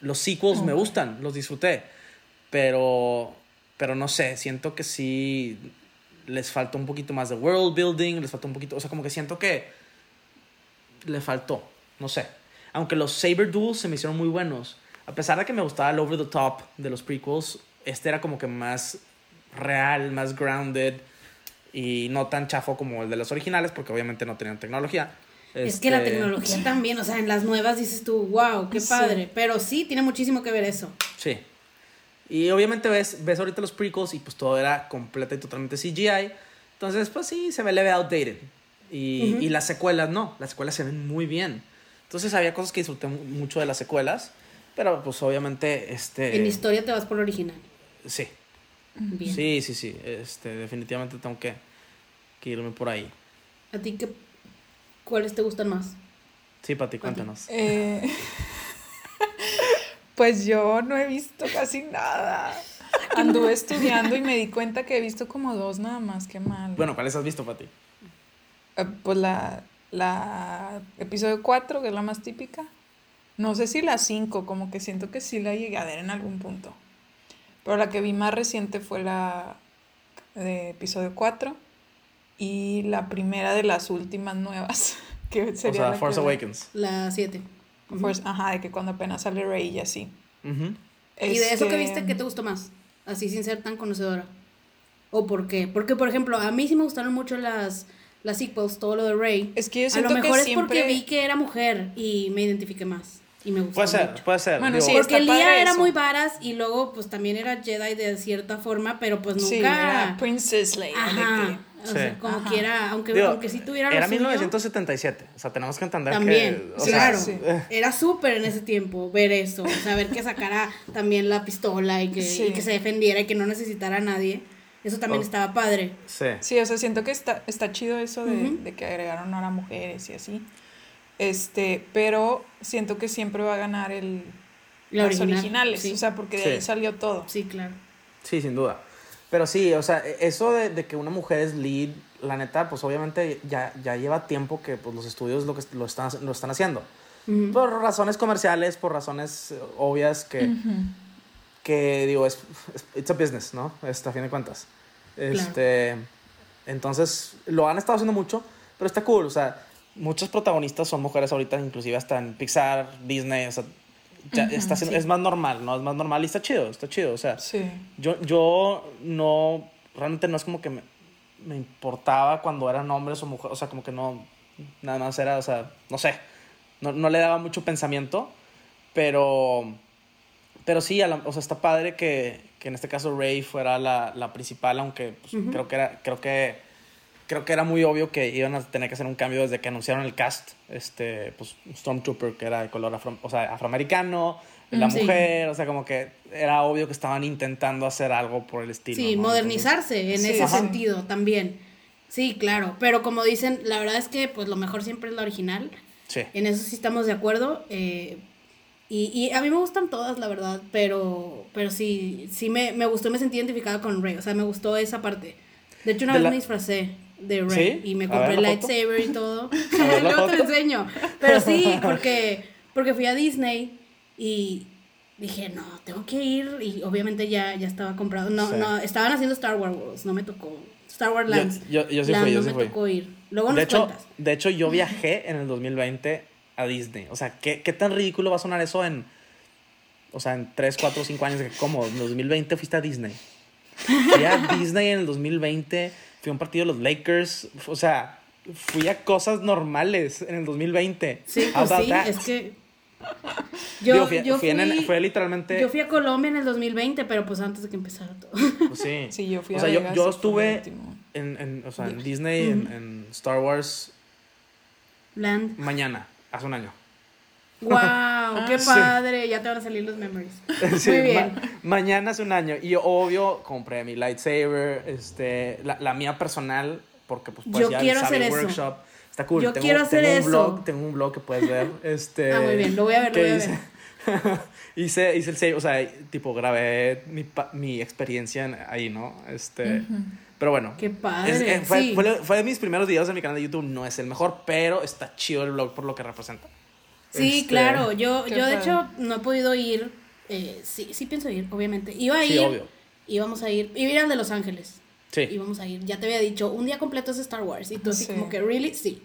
los sequels me gustan, los disfruté, pero, pero no sé, siento que sí les faltó un poquito más de world building, les faltó un poquito, o sea, como que siento que le faltó, no sé. Aunque los Saber Duels se me hicieron muy buenos, a pesar de que me gustaba el over the top de los prequels, este era como que más real, más grounded y no tan chafo como el de los originales, porque obviamente no tenían tecnología. Es que la Este, tecnología también, o sea, en las nuevas dices tú, wow, qué Sí. padre. Pero sí, tiene muchísimo que ver eso. Sí. Y obviamente ves, ves ahorita los prequels y pues todo era completa y totalmente CGI. Entonces, pues sí, se ve leve outdated. Y, Ujú. y las secuelas no, las secuelas se ven muy bien. Entonces había cosas que disfruté mu- mucho de las secuelas, pero pues obviamente, este... En historia te vas por lo original. Sí, Bien. sí, sí, sí. Este, definitivamente tengo que, que irme por ahí. ¿A ti qué, cuáles te gustan más? Sí, Pati, cuéntanos. Eh, pues yo no he visto casi nada. Anduve estudiando y me di cuenta que he visto como dos nada más, qué mal. Bueno, ¿cuáles has visto, Pati? Eh, pues la, la episodio 4, que es la más típica. No sé si la 5, como que siento que sí la llegué a ver en algún punto. Pero la que vi más reciente fue la de episodio 4 y la primera de las últimas nuevas, que O sería sea, la Force que- Awakens. La 7. Force- ajá, de que cuando apenas sale Rey y así. Ujú. ¿Y de eso que Este, viste, qué te gustó más? Así sin ser tan conocedora. ¿O por qué? Porque, por ejemplo, a mí sí me gustaron mucho las, las sequels, todo lo de Rey. Es que yo a siento lo mejor que es siempre... porque vi que era mujer y me identifiqué más. Y me gustó Puede ser, mucho. puede ser. Bueno, digo, sí, Porque Lía era eso. muy varas y luego pues también era Jedi de cierta forma, pero pues nunca... Sí, era Princess Leia. Ajá. O Sí. sea, como Ajá. quiera, aunque, digo, aunque sí tuviera Era suyo, 1977. O sea, tenemos que entender También, que. o Sí, sea, claro. sí. Era súper en ese tiempo ver eso, saber que sacara también la pistola y que, Sí. y que se defendiera y que no necesitara a nadie. Eso también Oh. estaba padre. Sí. Sí, o sea, siento que está, está chido eso de, Ujú. de que agregaron ahora mujeres y así. Este, pero siento que siempre va a ganar el, La las original, originales, sí. o sea, porque de Sí. ahí salió todo. Sí, claro. Sí, sin duda. Pero sí, o sea, eso de, de que una mujer es lead, la neta, pues obviamente ya, ya lleva tiempo que pues, los estudios lo, que, lo, están, lo están haciendo. Ujú. Por razones comerciales, por razones eh, obvias que, Ujú. que digo, es, es it's a business, ¿no? Este, a fin de cuentas. Este, Entonces, lo han estado haciendo mucho, pero está cool, o sea, muchos protagonistas son mujeres ahorita, inclusive hasta en Pixar, Disney, o sea, ya está siendo- sí. es más normal, ¿no? Es más normal y está chido, está chido, o sea, Sí. yo, yo no, realmente no es como que me, me importaba cuando eran hombres o mujeres, o sea, como que no, nada más era, o sea, no sé, no, no le daba mucho pensamiento, pero, pero sí, a la- o sea, está padre que, que en este caso Rey fuera la, la principal, aunque pues, creo que era, creo que, creo que era muy obvio que iban a tener que hacer un cambio desde que anunciaron el cast, este, pues Stormtrooper que era de color afro, o sea, afroamericano, la Mm, sí. mujer, o sea, como que era obvio que estaban intentando hacer algo por el estilo. Sí, ¿no? modernizarse en Sí, ese ajá. sentido también. Sí, claro, pero como dicen, la verdad es que pues lo mejor siempre es la original. Sí. En eso sí estamos de acuerdo. eh, y, y a mí me gustan todas, la verdad, pero, pero sí, sí me, me gustó me sentí identificada con Rey. O sea, me gustó esa parte. De hecho, una De vez la- me disfracé de ¿Sí? y me compré el lightsaber y todo. Luego te lo enseño. Pero sí, porque, porque fui a Disney y dije, no, tengo que ir. Y obviamente ya, ya estaba comprado. No, Sí. no, estaban haciendo Star Wars Worlds, no me tocó. Star Wars Lands. yo- yo sí Land, fui, yo no sí me fui. tocó ir. Luego De hecho, cuentas. de hecho, yo viajé en el 2020 a Disney. O sea, ¿qué, qué tan ridículo va a sonar eso en. O sea, en 3, 4, 5 años? ¿Cómo? En el 2020 fuiste a Disney. Fui a Disney en el 2020. Fui a un partido de los Lakers. O sea, fui a cosas normales en el 2020. Sí, pues sí, that? es que. Digo, fui- fui en el- fue literalmente- Yo fui a Colombia en el 2020, pero pues antes de que empezara todo. Pues sí. Sí, yo fui o a sea, yo, Vegas yo estuve en, en- o sea, en Disney, en, en Star Wars, Land. mañana, hace un año. ¡Wow! ¡Qué Sí. padre! Ya te van a salir los memories. Sí, Muy bien. ma- mañana hace un año. Y obvio, compré mi lightsaber, este, la, la mía personal, porque pues Yo ir al quiero hacer eso. Workshop. Está cool. Yo tengo, quiero hacer tengo un eso. Blog, tengo un blog que puedes ver. Este, Ah, muy bien, lo voy a ver, lo voy a hice, hice, hice el save, o sea, tipo, grabé mi, mi experiencia en- ahí, ¿no? Este, Pero bueno. ¡Qué padre! es- eh, fue, sí. fue, fue de mis primeros videos en mi canal de YouTube. No es el mejor, pero está chido el blog por lo que representa. Sí, Este, claro. Yo, yo de hecho no he podido ir. eh, sí, sí pienso ir, obviamente. Iba a Sí, ir. obvio. Íbamos a ir. Iba a ir al de Los Ángeles. Sí. íbamos a ir. Ya te había dicho, un día completo es Star Wars. Y tú así Sí. como que, ¿really? Sí.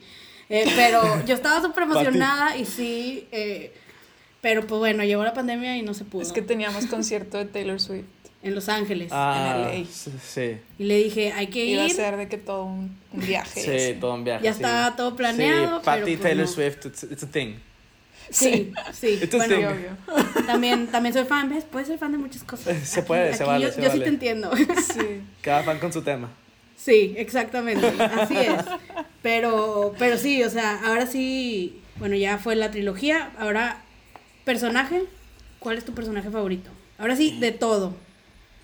Eh, pero yo estaba súper emocionada y sí. eh, pero pues bueno, llegó la pandemia y no se pudo. Es que teníamos concierto de Taylor Swift. En Los Ángeles. Ah, LA. sí. Y le dije, hay que Iba a ir. ser de que todo un, un viaje. Sí, así. todo un viaje. Ya sí. estaba todo planeado, Sí, Patty pero, pues, Taylor no. Swift, it's, it's a thing. Sí, sí. A Bueno, obvio. también, también soy fan, ¿ves? Puedes ser fan de muchas cosas. Se puede, se vale, Yo, se yo sí te entiendo. Sí. Cada fan con su tema. Sí, exactamente, así es. Pero, pero sí, o sea, ahora sí, bueno, ya fue la trilogía, ahora, personaje, ¿cuál es tu personaje favorito? Ahora sí, de todo.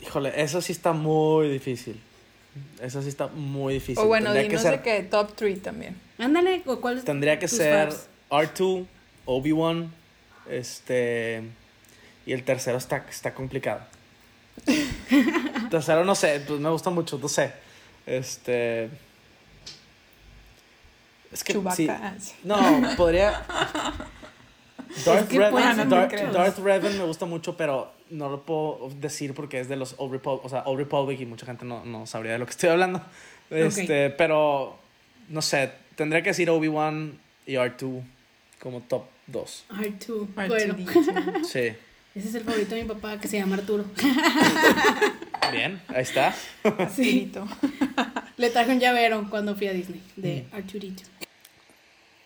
Híjole, eso sí está muy difícil. Eso sí está muy difícil. O bueno, tendría que dinos ser, de que top 3 también. Ándale, ¿cu- ¿cuál es tendría que tus ser faves? R2, Obi-Wan, este... Y el tercero está, está complicado. tercero no sé, pues me gusta mucho, no sé. Este... Es que sí. Ah. No, podría... Darth, que Revan, pueden ser Darth- muchos. Darth Revan me gusta mucho, pero no lo puedo decir porque es de los Old Republic, o sea, Old Republic y mucha gente no, no sabría de lo que estoy hablando. Este, pero no sé, tendría que decir Obi-Wan y R2 como top 2. R2. R2D2. Bueno, Sí. ese es el favorito de mi papá que se llama Arturo. Bien, ahí está. Sí. Le traje un llavero cuando fui a Disney de Mm. Arturito.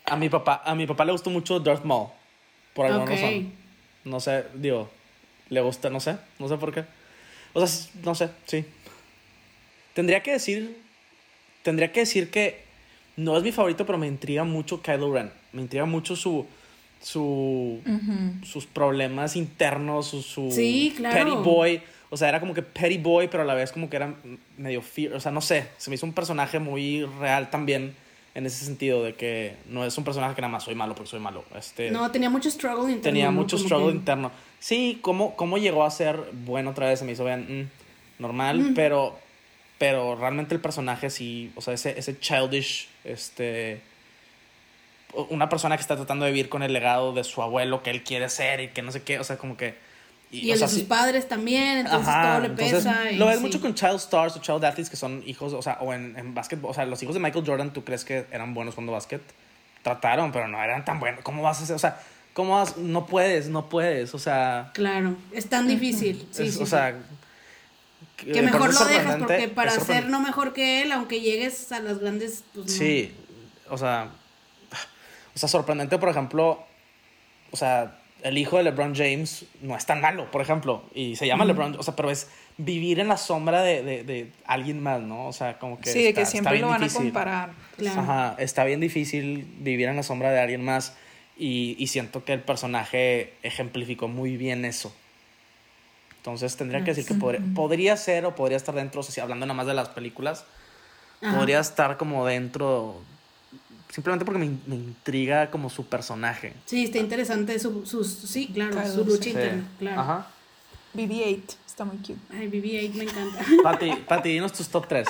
A mi papá, a mi papá le gustó mucho Darth Maul. Por alguna Ok. razón. No sé, digo, le gusta, no sé, no sé por qué. O sea, no sé, sí. Tendría que decir, tendría que decir que no es mi favorito, pero me intriga mucho Kylo Ren. Me intriga mucho su, su, sus problemas internos, su, su Sí, claro. petty boy. O sea, era como que petty boy, pero a la vez como que era medio fear. O sea, no sé, se me hizo un personaje muy real también en ese sentido de que no es un personaje que nada más soy malo porque soy malo. Este, No, tenía mucho struggle interno. tenía mucho struggle que- interno. Sí, cómo, cómo llegó a ser bueno otra vez se me hizo bien mm, normal, pero, pero realmente el personaje sí, o sea, ese, ese childish, este, una persona que está tratando de vivir con el legado de su abuelo que él quiere ser y que no sé qué, o sea, como que... Y, o el sea, de sus sí- padres también, entonces Ajá, todo le entonces, pesa. y lo ves sí. mucho con child stars o child athletes que son hijos, o sea, o en, en básquetbol, o sea, los hijos de Michael Jordan, ¿tú crees que eran buenos jugando básquet? Trataron, pero no eran tan buenos. ¿Cómo vas a hacer? O sea, ¿cómo vas? No puedes, no puedes, o sea... Claro, es tan difícil. Sí, es- sí, o sea, Que eh, mejor lo dejas porque para ser no mejor que él, aunque llegues a las grandes, pues no. Sí, o sea, o sea, sorprendente, por ejemplo, o sea, el hijo de LeBron James no es tan malo, por ejemplo, y se llama LeBron, o sea, pero es vivir en la sombra de, de, de alguien más, ¿no? O sea, como que... sí, de está- que siempre lo van difícil. a comparar. Claro. Ajá, está bien difícil vivir en la sombra de alguien más y, y siento que el personaje ejemplificó muy bien eso. Entonces tendría que decir que podría, podría ser o podría estar dentro, o sea, si hablando nada más de las películas, Ajá. podría estar como dentro, simplemente porque me, me intriga como su personaje. Sí, está interesante su, sus, sí, claro, Claro, su lucha sí. interna, claro. Ajá. BB-8 está muy cute. Ay, BB-8 me encanta. Pati, Pati, dinos tus top 3.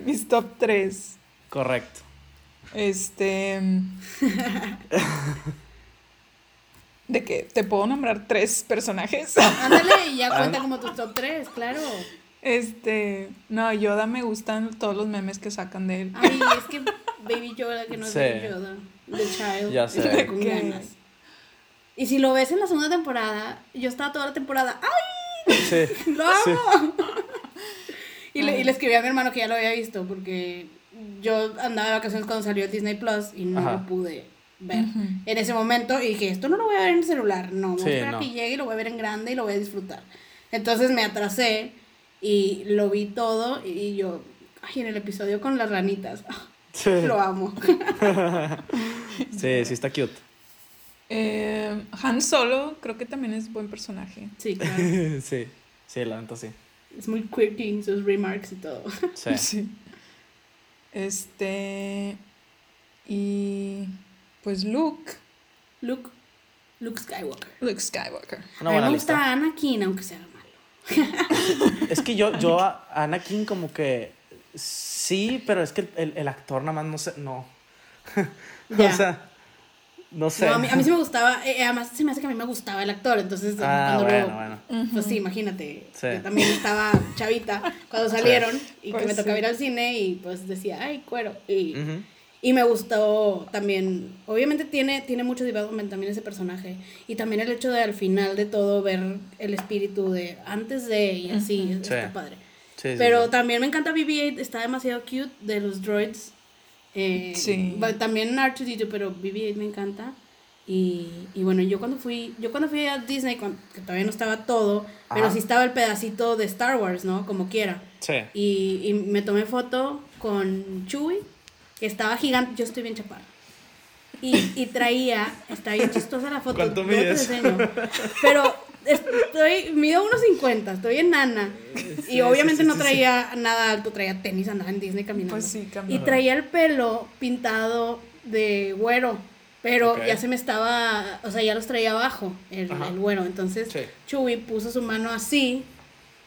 Mis top 3. Correcto. Este. de que te puedo nombrar tres personajes. Ándale, y ya Ah. cuenta como tu top 3, claro. Este. No, Yoda me gustan todos los memes que sacan de él. Ay, es que Baby Yoda, que no es Sí. Baby Yoda, The Child. Ya sé. con ganas. Y si lo ves en la segunda temporada, yo estaba toda la temporada, ¡ay! Sí. ¡Lo amo! y, le, y le escribí a mi hermano que ya lo había visto, porque yo andaba de vacaciones cuando salió Disney Plus y no Ajá. lo pude ver en ese momento. Y dije, esto no lo voy a ver en el celular, no, voy Sí, a esperar no. que llegue y lo voy a ver en grande y lo voy a disfrutar. Entonces me atrasé y lo vi todo y yo, ay, en el episodio con las ranitas, Sí. lo amo. Sí, sí está cute. Eh, Han Solo, creo que también es buen personaje. Sí, claro. Sí, sí, la neta sí. Es muy quirky en sus remarks y todo. Sí. Sí. Este. Y. Pues Luke. Luke, Luke Skywalker. Luke Skywalker. Una a mí me gusta. Anakin, aunque sea. Es que yo, yo a Anakin como que sí, pero es que el, el- el actor nada más no sé, no. O sea, no sé. No, a, mí, a mí sí me gustaba, eh, además se me hace que a mí me gustaba el actor, entonces Ah, cuando bueno, lo, bueno. Pues sí, imagínate, Sí. yo también estaba chavita cuando salieron y Pues que me tocaba sí. ir al cine y pues decía, ay, cuero. Y. y me gustó también, obviamente tiene, tiene mucho development también ese personaje y también el hecho de al final de todo ver el espíritu de antes de y así, es- Sí. está padre. Sí, sí, Pero sí. también me encanta BB-8, está demasiado cute de los droids. Eh, Sí. También R2D2, pero BB-8 me encanta. Y, y bueno, yo cuando fui yo cuando fui a Disney, cuando- que todavía no estaba todo, pero Ajá. sí estaba el pedacito de Star Wars, ¿no? Como quiera. Sí. Y, y me tomé foto con Chewie, que estaba gigante. Yo estoy bien chaparra. Y, y traía, está bien chistosa la foto. ¿Cuánto mides? enseño. Pero estoy, mido unos 50, estoy enana. y obviamente sí, no sí, traía nada alto, traía tenis, andaba en Disney caminando. Pues sí, y caminando. traía el pelo pintado de güero. Pero ya se me estaba, o sea, ya los traía abajo, el, el güero. Entonces, Sí. Chewie puso su mano así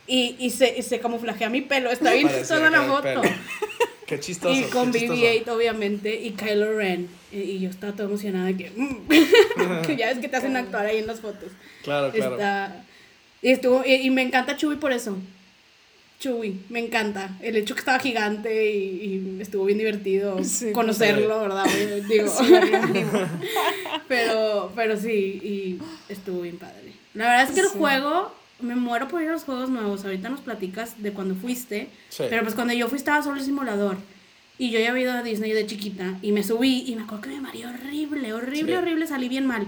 y, y, se, y se camuflajea mi pelo. Está bien chistosa la foto. Qué chistoso. Y con qué chistoso. BB-8, obviamente, y Kylo Ren. Y, y yo estaba toda emocionada de que. mm, que ya ves que te hacen actuar ahí en las fotos. Claro, claro. Está, y, estuvo, y, y me encanta Chewie por eso. Chewie, me encanta. El hecho que estaba gigante y, y estuvo bien divertido Sí, conocerlo, ¿verdad? Digo, Sí, pero, pero sí, y estuvo bien padre. La verdad es que el Sí. juego, me muero por ir a los juegos nuevos. Ahorita nos platicas de cuando fuiste. Sí. Pero pues cuando yo fui estaba solo el simulador. Y yo ya había ido a Disney de chiquita. Y me subí y me acuerdo que me mareé horrible, horrible, Sí. horrible. Salí bien mal.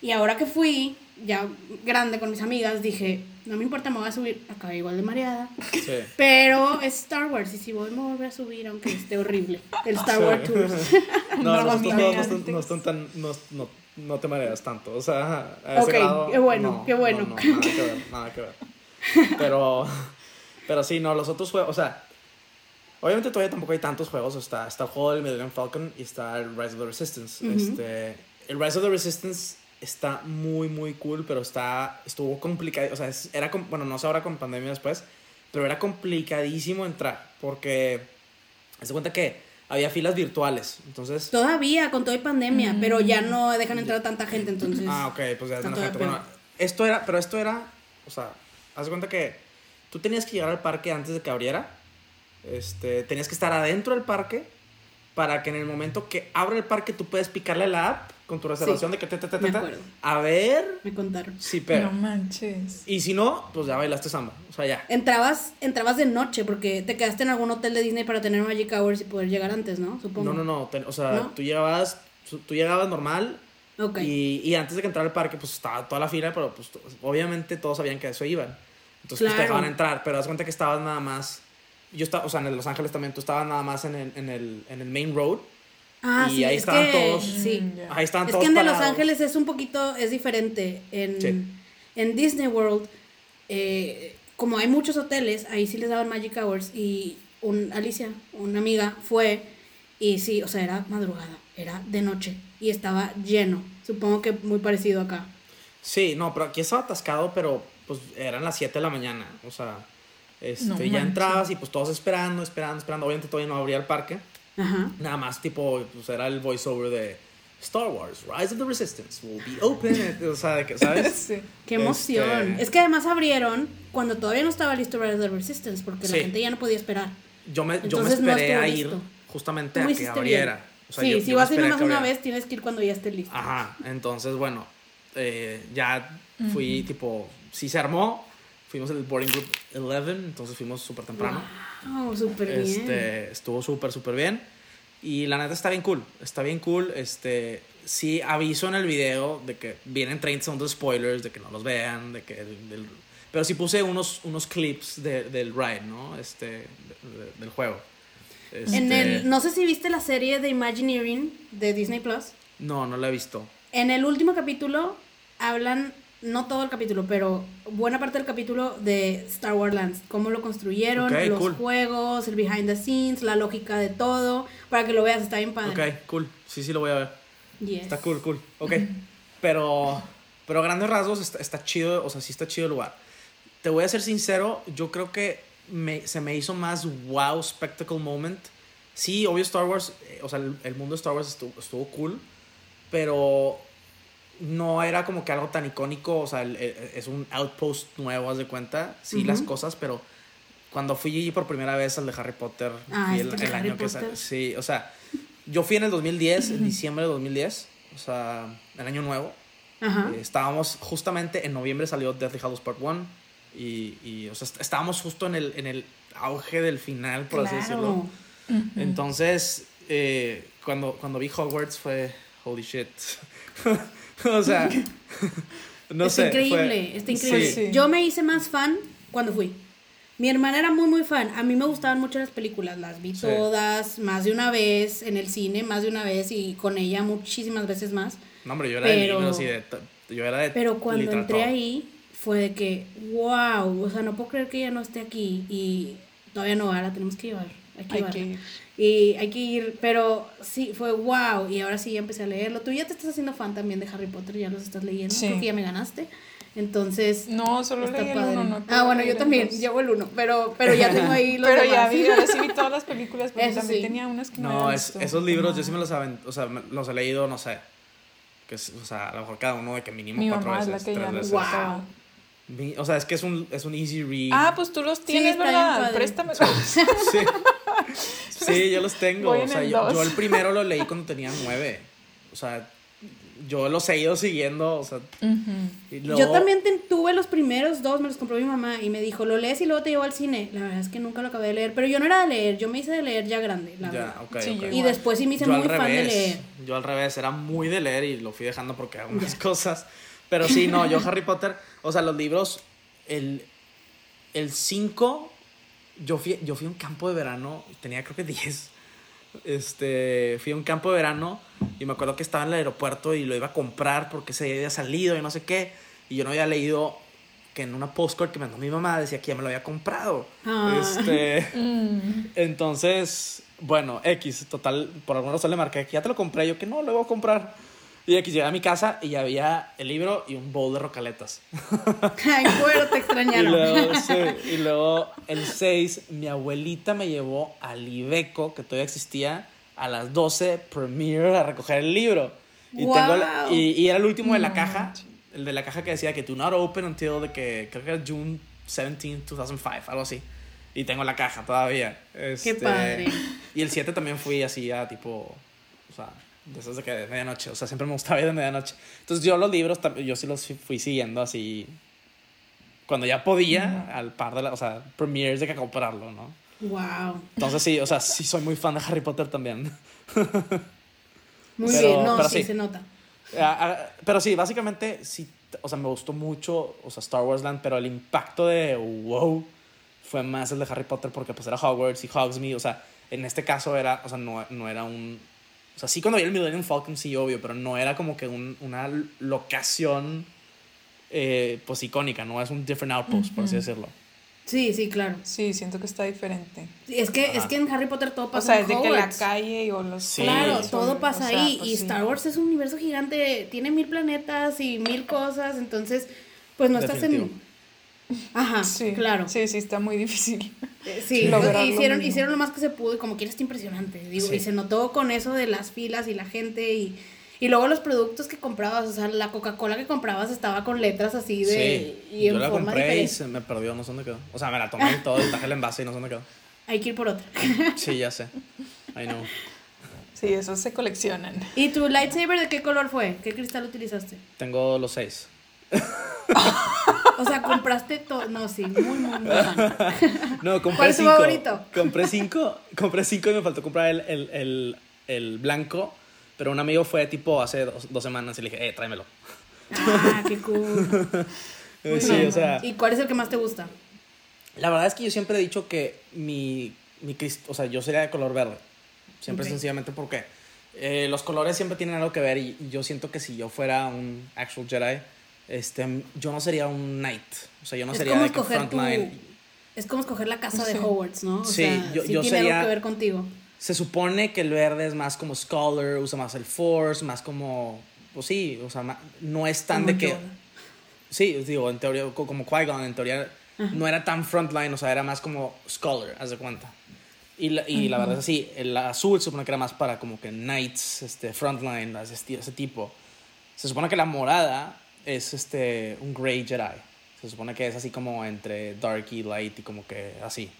Y ahora que fui, ya grande con mis amigas, dije, no me importa, me voy a subir. Acabé igual de mareada. Sí. Pero es Star Wars. Y si voy, me voy a subir, aunque esté horrible. El Star Sí. Wars Tours. No, No, los ni otros juegos no están, antes. no están tan. No, no, no te mareas tanto. O sea, a ese Ok, grado, qué bueno, no, qué bueno. No, nada que ver, nada que ver. Pero, pero sí, no, los otros juegos, o sea, obviamente todavía tampoco hay tantos juegos. Está, está el juego del Millennium Falcon y está el Rise of the Resistance. Ujú. este, el Rise of the Resistance está muy, muy cool, pero está, estuvo complicado. O sea, era, bueno, no sé ahora con pandemia después, pero era complicadísimo entrar porque, haz de cuenta que había filas virtuales. Entonces, Todavía, con todo y pandemia. Pero ya no dejan entrar tanta gente, entonces. Ah, ok, pues ya todo gente. Bueno, esto era, pero esto era, o sea, haz de cuenta que tú tenías que llegar al parque antes de que abriera. Este, tenías que estar adentro del parque para que en el momento que abra el parque tú puedes picarle la app, con tu reservación de que te, te, te, me te, acuerdo. a ver Me contaron. si pega. No manches. Y si no, pues ya bailaste samba. O sea, ya. Entrabas, entrabas de noche porque te quedaste en algún hotel de Disney para tener Magic Hours y poder llegar antes, ¿no? Supongo. No, no, no. o sea, ¿No? tú llegabas, tú llegabas normal Ok. y, y antes de que entrara al parque, pues estaba toda la fila, pero pues obviamente todos sabían que a eso iban. Entonces pues, te Claro. dejaban entrar, pero das cuenta que estabas nada más. Yo estaba, o sea, en Los Ángeles también, tú estabas nada más en el, en el, en el main road. Ah, y sí, ahí es estaban que, todos. Sí. Mm. Ahí estaban Es todos que en de Los. Ángeles es un poquito, es diferente. En, Sí. en Disney World, eh, como hay muchos hoteles, ahí sí les daban Magic Hours y un, Alicia, una amiga, fue y sí, o sea, era madrugada, era de noche y estaba lleno. Supongo que muy parecido acá. Sí, no, pero aquí estaba atascado, pero pues eran las 7 de la mañana. O sea, este, No ya entrabas y pues todos esperando, esperando, esperando. Obviamente todavía no abría el parque. Ajá. Nada más, tipo, pues era el voiceover de Star Wars, Rise of the Resistance will be open. o sea, ¿sabes? Sí. Qué emoción. Este- Es que además abrieron cuando todavía no estaba listo Rise of the Resistance porque la gente ya no podía esperar. Yo me, yo me no esperé estuvo a ir listo. justamente a que abriera. bien. O sea, sí, yo- si yo vas a ir nomás una vez, tienes que ir cuando ya esté listo. Ajá, entonces, bueno, eh, ya fui, tipo, sí se armó. Fuimos el boarding group 11, entonces fuimos súper temprano. Wow, súper bien. Este, estuvo súper, súper bien. Y la neta está bien cool. Está bien cool. Este, sí, aviso en el video de que vienen 30 segundos spoilers, de que no los vean, de que... el- del- pero sí puse unos, unos clips de- del ride, ¿no? Este, de- de- del juego. En Este, el, no sé si viste la serie de Imagineering de Disney Plus. No, no la he visto. En el último capítulo hablan, no todo el capítulo, pero buena parte del capítulo de Star Wars Lands. Cómo lo construyeron, los cool. juegos, el behind the scenes, la lógica de todo. Para que lo veas, está bien padre. Ok, cool. Sí, sí lo voy a ver. Yes. Está cool, cool. Ok. Pero, pero a grandes rasgos está, está chido, o sea, sí está chido el lugar. Te voy a ser sincero, yo creo que me, se me hizo más wow spectacle moment. Sí, obvio Star Wars, eh, o sea, el, el mundo de Star Wars estuvo, estuvo cool, pero no era como que algo tan icónico, o sea, el- el- es un outpost nuevo, haz de cuenta, sí, las cosas, pero cuando fui por primera vez al de Harry Potter, Ah, fui el, año que Potter. sal- sí, o sea, yo fui en el 2010, en diciembre de 2010, o sea, el año nuevo. Eh, estábamos justamente en noviembre salió Deathly Hallows Part 1 y, y, o sea, est- estábamos justo en el, en el auge del final, por así decirlo. Entonces, eh, cuando, cuando vi Hogwarts fue holy shit. o sea, no está sé. increíble, fue- está increíble. sí. Sí. Yo me hice más fan cuando fui. Mi hermana era muy, muy fan. A mí me gustaban mucho las películas. Las vi Sí. todas, más de una vez, en el cine, más de una vez y con ella muchísimas veces más. No, hombre, yo era Pero- de libros y de. Yo era de. Pero cuando literal entré todo. ahí, fue de que, wow, o sea, no puedo creer que ella no esté aquí y todavía no va, la tenemos que llevar. Hay que Hay que ir. Y hay que ir, pero sí, fue wow. Y ahora sí ya empecé a leerlo. Tú ya te estás haciendo fan también de Harry Potter, ya los estás leyendo. Sí. Creo que ya me ganaste. Entonces, No, solo está leí el padre. uno, no ah, bueno, yo también, dos. llevo el uno, pero, pero ya tengo ahí los Pero ya demás. vi, ahora sí vi todas las películas, porque Eso también sí. tenía unas que no No, es- esos libros yo No. sí me los, o sea, me- los he leído, no sé. Que es- o sea, a lo mejor cada uno de que mínimo Mi cuatro mamá es veces. la que tres ya veces. Wow. O sea, es que es un, es un easy read. Ah, pues tú los tienes, bien ¿verdad? Préstame. Sí. Sí, yo los tengo. Voy O en sea, el yo, dos. yo el primero lo leí cuando tenía nueve. O sea, yo los he ido siguiendo. O sea, y luego- Yo también tuve los primeros dos, me los compró mi mamá y me dijo, lo lees y luego te llevo al cine. La verdad es que nunca lo acabé de leer, pero yo no era de leer, yo me hice de leer ya grande, la Ya, verdad. ok, Sí, ok. yo Y después sí me hice yo muy fan de leer. Yo al revés, era muy de leer y lo fui dejando porque algunas cosas. Pero sí, no, yo Harry Potter, o sea, los libros, el 5, yo fui, yo fui a un campo de verano, tenía creo que 10. Este, fui a un campo de verano y me acuerdo que estaba en el aeropuerto y lo iba a comprar porque se había salido y no sé qué. Y yo no había leído que en una postcard que me mandó mi mamá decía que ya me lo había comprado. Ah. Este, Mm. entonces, bueno, X, total, por alguna razón le marqué que ya te lo compré, yo que no, lo voy a comprar. Y X, llegué a mi casa y ya había el libro y un bowl de rocaletas. Ay, bueno, te Y extrañaron. luego, sí, y luego el 6, mi abuelita me llevó al Ibeco, que todavía existía, a las 12 Premiere a recoger el libro. Y, tengo el- Wow. y, y era el último de la No caja, el de la caja que decía que do not open until de que creo que era June 17, 2005, algo así. Y tengo la caja todavía. Este, padre. Y el 7 también fui así a tipo, o sea, de esos de que de medianoche, o sea, siempre me gustaba ir de medianoche. Entonces yo los libros, yo sí los fui siguiendo así, cuando ya podía, al par de la, o sea, premieres de que comprarlo, ¿no? Wow. Entonces sí, o sea, sí soy muy fan de Harry Potter también. Muy Pero- bien, no, pero sí, sí. se nota. Ah, ah, pero sí, básicamente, sí, o sea, me gustó mucho, o sea, Star Wars Land, pero el impacto de wow fue más el de Harry Potter porque pues era Hogwarts y Hogsmeade, o sea, en este caso era, o sea, no, no era un... O sea, sí cuando vi el Millennium Falcon, sí, obvio, pero no era como que un- una locación, eh, pues, icónica, no es un different outpost, por así decirlo. Sí, sí, claro. Sí, siento que está diferente. Sí, Es que, es que en Harry Potter todo O pasa sea, en desde que la calle o los... Sí. Claro, son- todo o pasa sea, ahí. pues y sí. Star Wars es un universo gigante, tiene mil planetas y mil cosas, entonces, pues no estás Definitivo. en... Ajá, Sí, claro. Sí, sí, está muy difícil. Eh, Sí, hicieron, mismo. hicieron lo más que se pudo y como quiera está impresionante. Digo, Sí. y se notó con eso de las filas y la gente y, y luego los productos que comprabas, o sea, la Coca-Cola que comprabas estaba con letras así de sí, y en yo la forma compré y diferente. se me perdió, no sé dónde quedó. O sea, me la tomé y todo, y traje el envase y no sé dónde quedó. Hay que ir por otra. Sí, ya sé. I know. Sí, esos se coleccionan. ¿Y tu lightsaber de qué color fue? ¿Qué cristal utilizaste? Tengo los seis. O sea, compraste todo. No, sí, muy, muy, muy fan. No, compré ¿Cuál es tu cinco. favorito? Compré cinco, compré cinco y me faltó comprar el, el, el, el blanco. Pero un amigo fue tipo hace dos, dos semanas y le dije, eh, tráemelo. Ah, qué cool. Muy sí, bien. o sea, ¿Y cuál es el que más te gusta? la verdad es que yo siempre he dicho que mi, mi o sea, yo sería de color verde. Siempre sencillamente porque eh, los colores siempre tienen algo que ver y, y yo siento que si yo fuera un actual Jedi, este, yo no sería un knight. O sea, yo no es sería como de frontline. Es como escoger la casa Sí. de Hogwarts, ¿no? O Sí, sea, yo- sí yo tiene sería- algo que ver contigo. Se supone que el verde es más como scholar, usa más el force, más como, pues sí, o sea, no es tan Como de que, Yoda. sí, digo, en teoría, co- como Qui-Gon, en teoría no era tan frontline, o sea, era más como scholar, haz de cuenta. Y la, y la verdad es así, el azul se supone que era más para como que knights, este, frontline, ese, ese tipo. Se supone que la morada es este, un Grey Jedi. Se supone que es así como entre dark y light y como que así.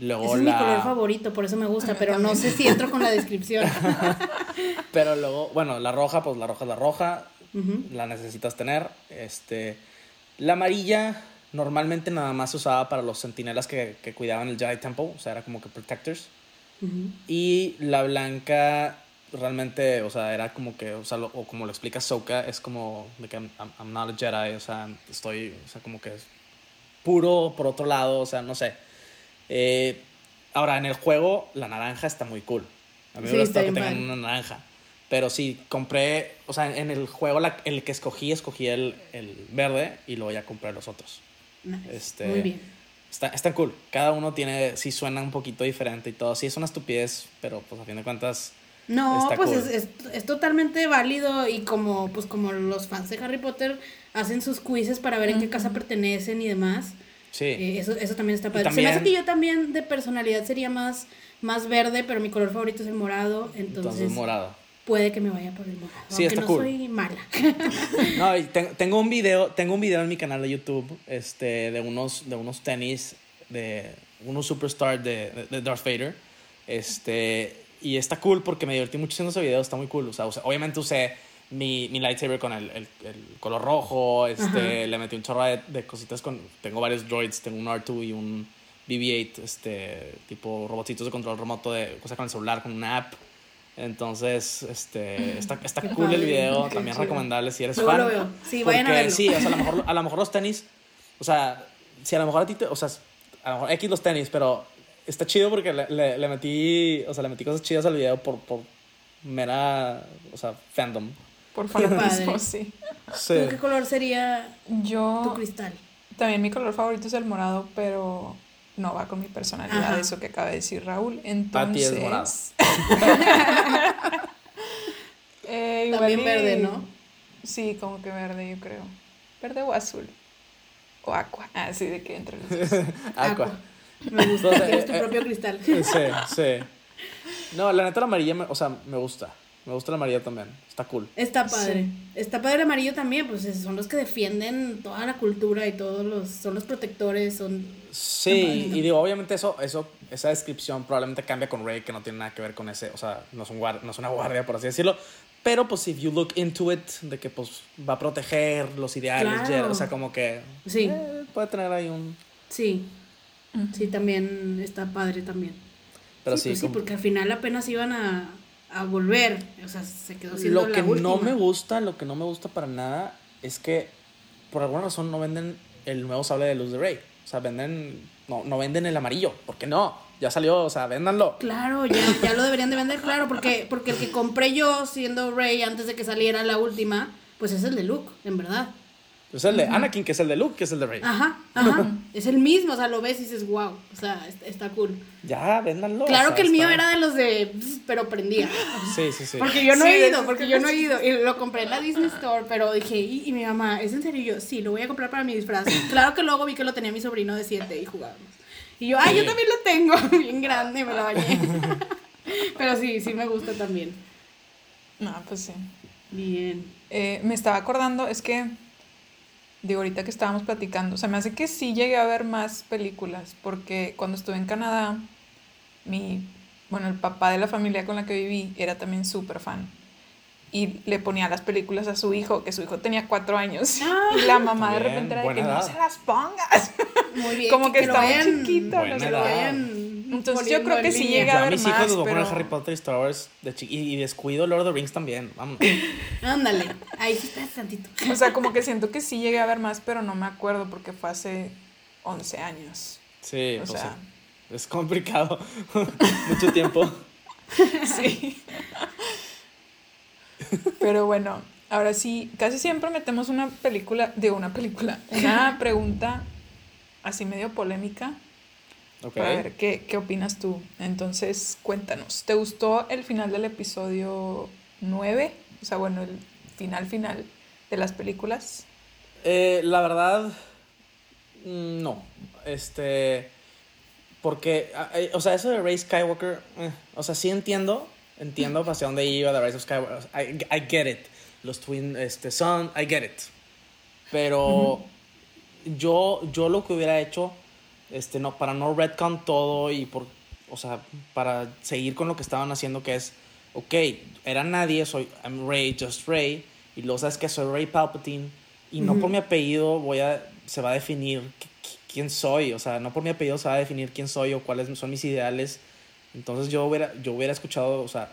Luego Ese es mi color favorito, por eso me gusta, pero no sé si entro con la descripción. Pero luego, bueno, la roja, pues la roja es la roja, la necesitas tener. Este, la amarilla normalmente nada más se usaba para los sentinelas que, que cuidaban el Jedi Temple, o sea, era como que protectors. Ujú. Y la blanca realmente, o sea, era como que, o sea, lo- o como lo explica Soka, es como de que I'm, I'm- not a Jedi, o sea, estoy, o sea, como que es puro por otro lado, o sea, no sé. Eh, ahora, en el juego, la naranja está muy cool. A mí me Sí, gusta está que tengan una naranja. Pero sí, compré, o sea, en el juego la- el que escogí, escogí el, el verde y luego ya compré los otros. Nice. Este, Muy bien. Está, están cool. Cada uno tiene, sí suena un poquito diferente y todo. Sí, es una estupidez, pero pues a fin de cuentas. No, está pues cool. es, es, es totalmente válido y como pues como los fans de Harry Potter hacen sus quizzes para ver en qué casa pertenecen y demás. Sí. eh, eso, eso también está padre. Se también- me hace que yo también de personalidad sería más, más verde, pero mi color favorito es el morado, entonces, entonces, morado. puede que me vaya por el morado. Sí, aunque está no cool. soy mala. No, y ten- tengo un video, tengo un video en mi canal de YouTube, este, de unos, de unos tenis, de unos superstar de, de, de Darth Vader, este, y está cool porque me divertí mucho haciendo ese video, está muy cool, o sea, obviamente usé mi, mi lightsaber con el, el, el color rojo, este, Ajá. le metí un chorro de, de cositas con, tengo varios droids, tengo un R2 y un BB-8, este, tipo robotitos de control remoto de cosa con el celular, con una app. Entonces, este, está, está Qué cool el video, también chido. recomendable si eres Luego fan. lo veo. Sí, vayan a Porque verlo. Sí, o sea, a lo, mejor, a lo mejor los tenis, o sea, si a lo mejor a ti te, o sea, a lo mejor X los tenis, pero está chido porque le, le, le metí, o sea, le metí cosas chidas al video por, por mera, o sea, fandom. Por fanatismo, sí. Sí. ¿Tú qué color sería tu Yo cristal? también mi color favorito es el morado, pero no va con mi personalidad, Ajá. eso que acaba de decir Raúl. Pati Entonces, es morado. eh, igual También y- verde, ¿no? Sí, como que verde, yo creo. Verde o azul. O aqua. Ah, sí, de que entre los dos. Aqua. Me gusta, Entonces, tienes tu eh, propio cristal. Sí, sí. No, la neta la amarilla, me- o sea, me gusta. Me gusta el amarillo también. Está cool. Está padre. Está padre el amarillo también, pues es- son los que defienden toda la cultura y todos los, son los protectores, son... Sí, y digo, obviamente eso, eso, esa descripción probablemente cambia con Rey, que no tiene nada que ver con ese, o sea, no es, un guar- no es una guardia, por así decirlo. Pero pues if you look into it, de que pues va a proteger los ideales, Claro. O sea, como que Sí. eh, puede tener ahí un... Sí, sí, también está padre también. Pero sí, sí, pues sí, porque al final apenas iban a, a volver, o sea, se quedó siendo Lo la que última. no me gusta, lo que no me gusta para nada es que por alguna razón no venden el nuevo sable de luz de Rey. O sea, venden, no, no venden el amarillo. ¿Por qué no? Ya salió, o sea, véndanlo. Claro, ya, ya lo deberían de vender, claro, porque, porque el que compré yo siendo Rey antes de que saliera la última, pues es el de Luke, en verdad. Es el de Anakin, que es el de Luke, que es el de Rey. Ajá, ajá. es el mismo, o sea, lo ves y dices, wow, o sea, está, cool. Ya, véndanlo. Claro o sea, que el mío está- era de los de, pero prendía. Sí, sí, sí. Porque yo no Sí, he ido, porque que yo no he ido. Y lo compré en la Disney Store, pero dije, y, y mi mamá, ¿es en serio? Y yo, sí, lo voy a comprar para mi disfraz. Claro que luego vi que lo tenía mi sobrino de 7 y jugábamos. Y yo, ay, yo Sí. también lo tengo, bien grande, me lo bañé. pero sí, sí me gusta también. No, pues sí. Bien. Eh, me estaba acordando, es que, digo, ahorita que estábamos platicando, o sea, me hace que sí llegué a ver más películas, porque cuando estuve en Canadá, mi, bueno, el papá de la familia con la que viví era también súper fan. Y le ponía las películas a su hijo, que su hijo tenía cuatro años. Ah. y la mamá de repente era de que no se las pongas. Muy bien. Como que, lo está muy vayan- chiquita. Buena no Que lo vayan Entonces, yo creo que sí línea. llega Yo a a ver mis hijos más, les voy a poner pero- Harry Potter y Star Wars de y, y descuido Lord of the Rings también. Vamos. Ándale, ahí sí estás tantito. O sea, como que siento que sí llegué a ver más, pero no me acuerdo porque fue hace 11 años. Sí, O o sea. sea, es complicado. Mucho tiempo. Sí. Pero bueno, ahora sí, casi siempre metemos una película, digo una película, una pregunta así medio polémica Ok. para ver qué, qué opinas tú. Entonces, cuéntanos, ¿te gustó el final del episodio 9? O sea, bueno, el final final de las películas. Eh, la verdad, mm, no. Este. Porque, eh, o sea, eso de Rey Skywalker, eh, o sea, sí entiendo, entiendo hacia dónde iba de Rise of Skywalker. I, I get it. Los Twin este, Son, I get it. Pero yo, yo lo que hubiera hecho, este, no, para no retcon todo y por, o sea, para seguir con lo que estaban haciendo, que es, ok, era nadie, soy, I'm Rey, just Rey, y luego sabes que soy Rey Palpatine, y no por mi apellido voy a, se va a definir qu- qu- quién soy, o sea, no por mi apellido se va a definir quién soy o cuáles son mis ideales. Entonces yo hubiera, yo hubiera escuchado, o sea,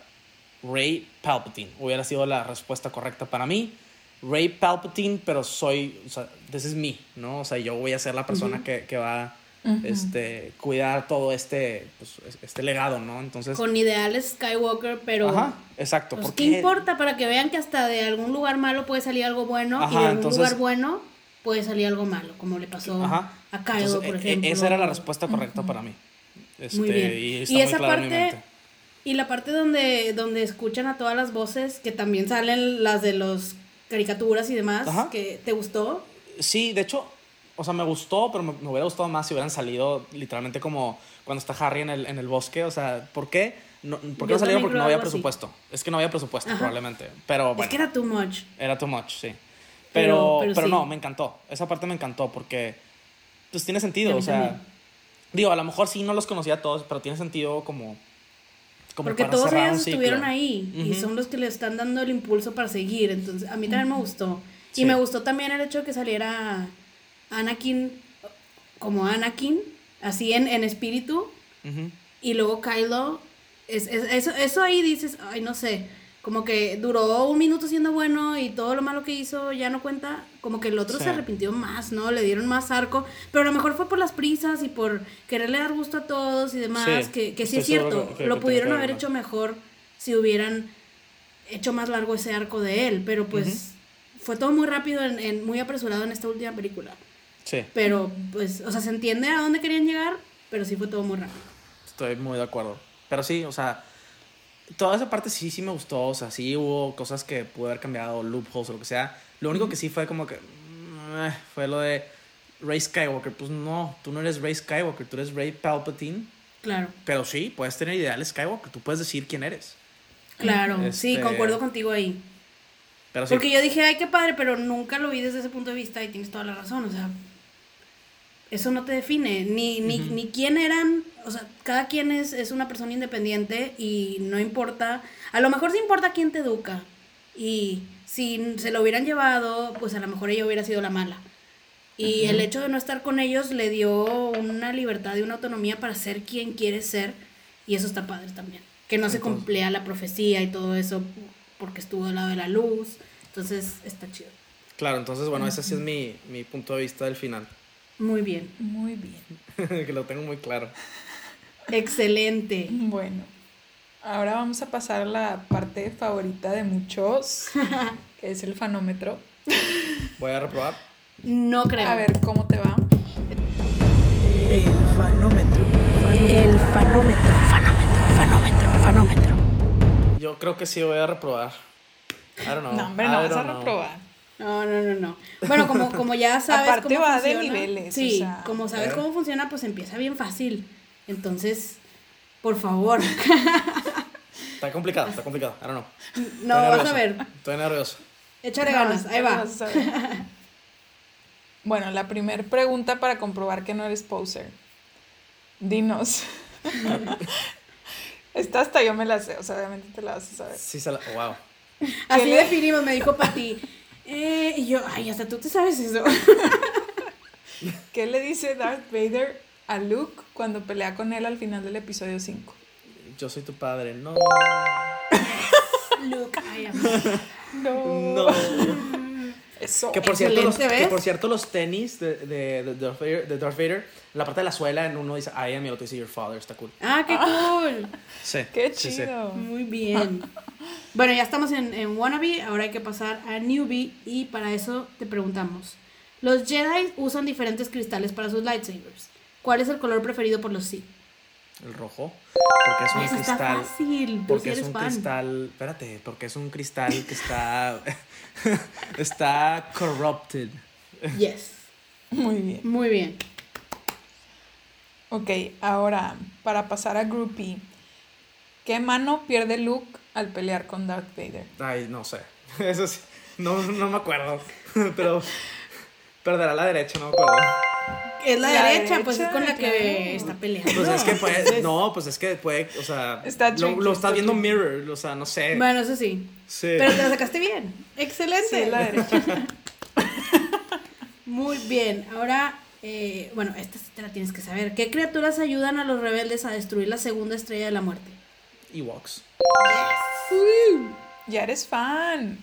Rey Palpatine hubiera sido la respuesta correcta para mí. Rey Palpatine, pero soy, o sea, this is me, ¿no? O sea, yo voy a ser la persona que, que va este, cuidar todo este, pues, este legado, ¿no? Entonces, Con ideales Skywalker, pero... ajá, exacto. Pues, porque ¿Qué importa? Para que vean que hasta de algún lugar malo puede salir algo bueno y de algún entonces- lugar bueno puede salir algo malo, como le pasó Ajá. a Kylo, Entonces, por e- e- ejemplo. Esa era la respuesta correcta para mí. Este, Muy bien. Y, Y, está muy esa parte, y la parte donde, donde escuchan a todas las voces, que también salen las de los caricaturas y demás, Ajá. que te gustó. Sí, de hecho, o sea, me gustó, pero me, me hubiera gustado más si hubieran salido literalmente como cuando está Harry en el, en el bosque. O sea, ¿por qué? No, ¿Por qué Yo no salieron? Porque no había algo así. presupuesto. Es que no había presupuesto, Ajá. probablemente. Pero bueno, Es que era too much. era too much, sí. Pero- Pero, pero pero, sí. no, me encantó. Esa parte me encantó porque, pues tiene Y sentido. O sea, también. digo, a lo mejor sí no los conocía a todos, pero tiene sentido como. como Porque para todos ellos estuvieron ahí y Ujú. son los que le están dando el impulso para seguir. Entonces, a mí también me gustó. Y Sí. me gustó también el hecho de que saliera Anakin como Anakin, así en, en espíritu, y luego Kylo. Es, es- eso, eso ahí dices, ay, no sé. Como que duró un minuto siendo bueno y todo lo malo que hizo ya no cuenta. Como que el otro Sí. se arrepintió más, ¿no? Le dieron más arco. Pero a lo mejor fue por las prisas y por quererle dar gusto a todos y demás. Sí, que, que sí es cierto. que- lo pudieron haber hecho mejor si hubieran hecho más largo ese arco de él. Pero pues fue todo muy rápido, en, en- muy apresurado en esta última película. Sí, Pero pues, o sea, se entiende a dónde querían llegar, pero sí fue todo muy rápido. estoy muy de acuerdo. Pero sí, o sea, toda esa parte sí, sí me gustó. O sea, sí hubo cosas que pude haber cambiado, loopholes o lo que sea. Lo único que sí fue como que. eh, fue lo de Rey Skywalker. Pues no, tú no eres Rey Skywalker, tú eres Rey Palpatine. Claro. Pero sí, puedes tener ideales Skywalker. Tú puedes decir quién eres. Claro, sí, Este, concuerdo contigo ahí. Pero sí. Porque yo dije, ay, qué padre, pero nunca lo vi desde ese punto de vista y tienes toda la razón, o sea, eso no te define, ni, ni, ni quién eran, o sea, cada quien es, es una persona independiente y no importa, a lo mejor sí importa quién te educa y si se lo hubieran llevado, pues a lo mejor ella hubiera sido la mala. Y el hecho de no estar con ellos le dio una libertad y una autonomía para ser quien quiere ser y eso está padre también. Que no se cumplía la profecía y todo eso porque estuvo al lado de la luz. Entonces está chido. Claro, entonces, bueno, ese sí es mi, mi punto de vista del final. Muy bien. Muy bien. que lo tengo muy claro. Excelente. Bueno, ahora vamos a pasar a la parte favorita de muchos, que es el fanómetro. Voy a reprobar. No creo. A ver cómo te va. El fanómetro. El fanómetro. Fanómetro. Fanómetro. Fanómetro. Yo creo que sí voy a reprobar. I don't know. No, hombre, I no vas a know. reprobar. No, no, no, no. Bueno, como, como ya sabes Aparte cómo va de funciona. niveles, o Sí, sea. como sabes cómo funciona, pues empieza bien fácil. Entonces, por favor. Está complicado, está complicado. Don't know. No, Estoy vas a ver. Estoy nervioso. Échale No, ganas, ahí va. vas a ver. Bueno, la primera pregunta para comprobar que no eres poser. Dinos. Esta hasta yo me la sé, o sea, obviamente te la vas a saber. Sí, se la... Wow. Así le- definimos, me dijo Pati. Eh, y yo, ay, hasta tú te sabes eso. ¿Qué le dice Darth Vader a Luke cuando pelea con él al final del episodio 5? Yo soy tu padre. No. Luke, ay, am- No. No. Eso. Que por, cierto, los, que por cierto, los tenis de, de, de Darth Vader, de Darth Vader, en la parte de la suela, en uno dice I am y el otro dice Your father. Está cool. Ah, qué cool. Sí. Qué sí, sí. chido. Muy bien. Bueno, ya estamos en, en Wannabe, ahora hay que pasar a Newbie y para eso te preguntamos. Los Jedi usan diferentes cristales para sus lightsabers. ¿Cuál es el color preferido por los Sith? El rojo. Porque es un Eso está cristal. fácil, Porque es un fan. cristal. Espérate, porque es un cristal que está. está corrupted. Yes. Muy bien. Muy bien. Ok, ahora, para pasar a Groupie. ¿Qué mano pierde Luke al pelear con Darth Vader? Ay, no sé. Eso sí. No, no me acuerdo. Pero. Perderá la derecha, no me acuerdo. Es la, La derecha, pues es con la que claro. está peleando. Pues es que puede. No, pues es que puede. O sea. Está lo, lo está está viendo. Mirror. O sea, no sé. Bueno, eso sí. Sí. Pero te la sacaste bien. Excelente. Sí, la derecha. Muy bien. Ahora, eh, bueno, esta sí te la tienes que saber. ¿Qué criaturas ayudan a los rebeldes a destruir la segunda estrella de la muerte? Ewoks. Ya eres fan.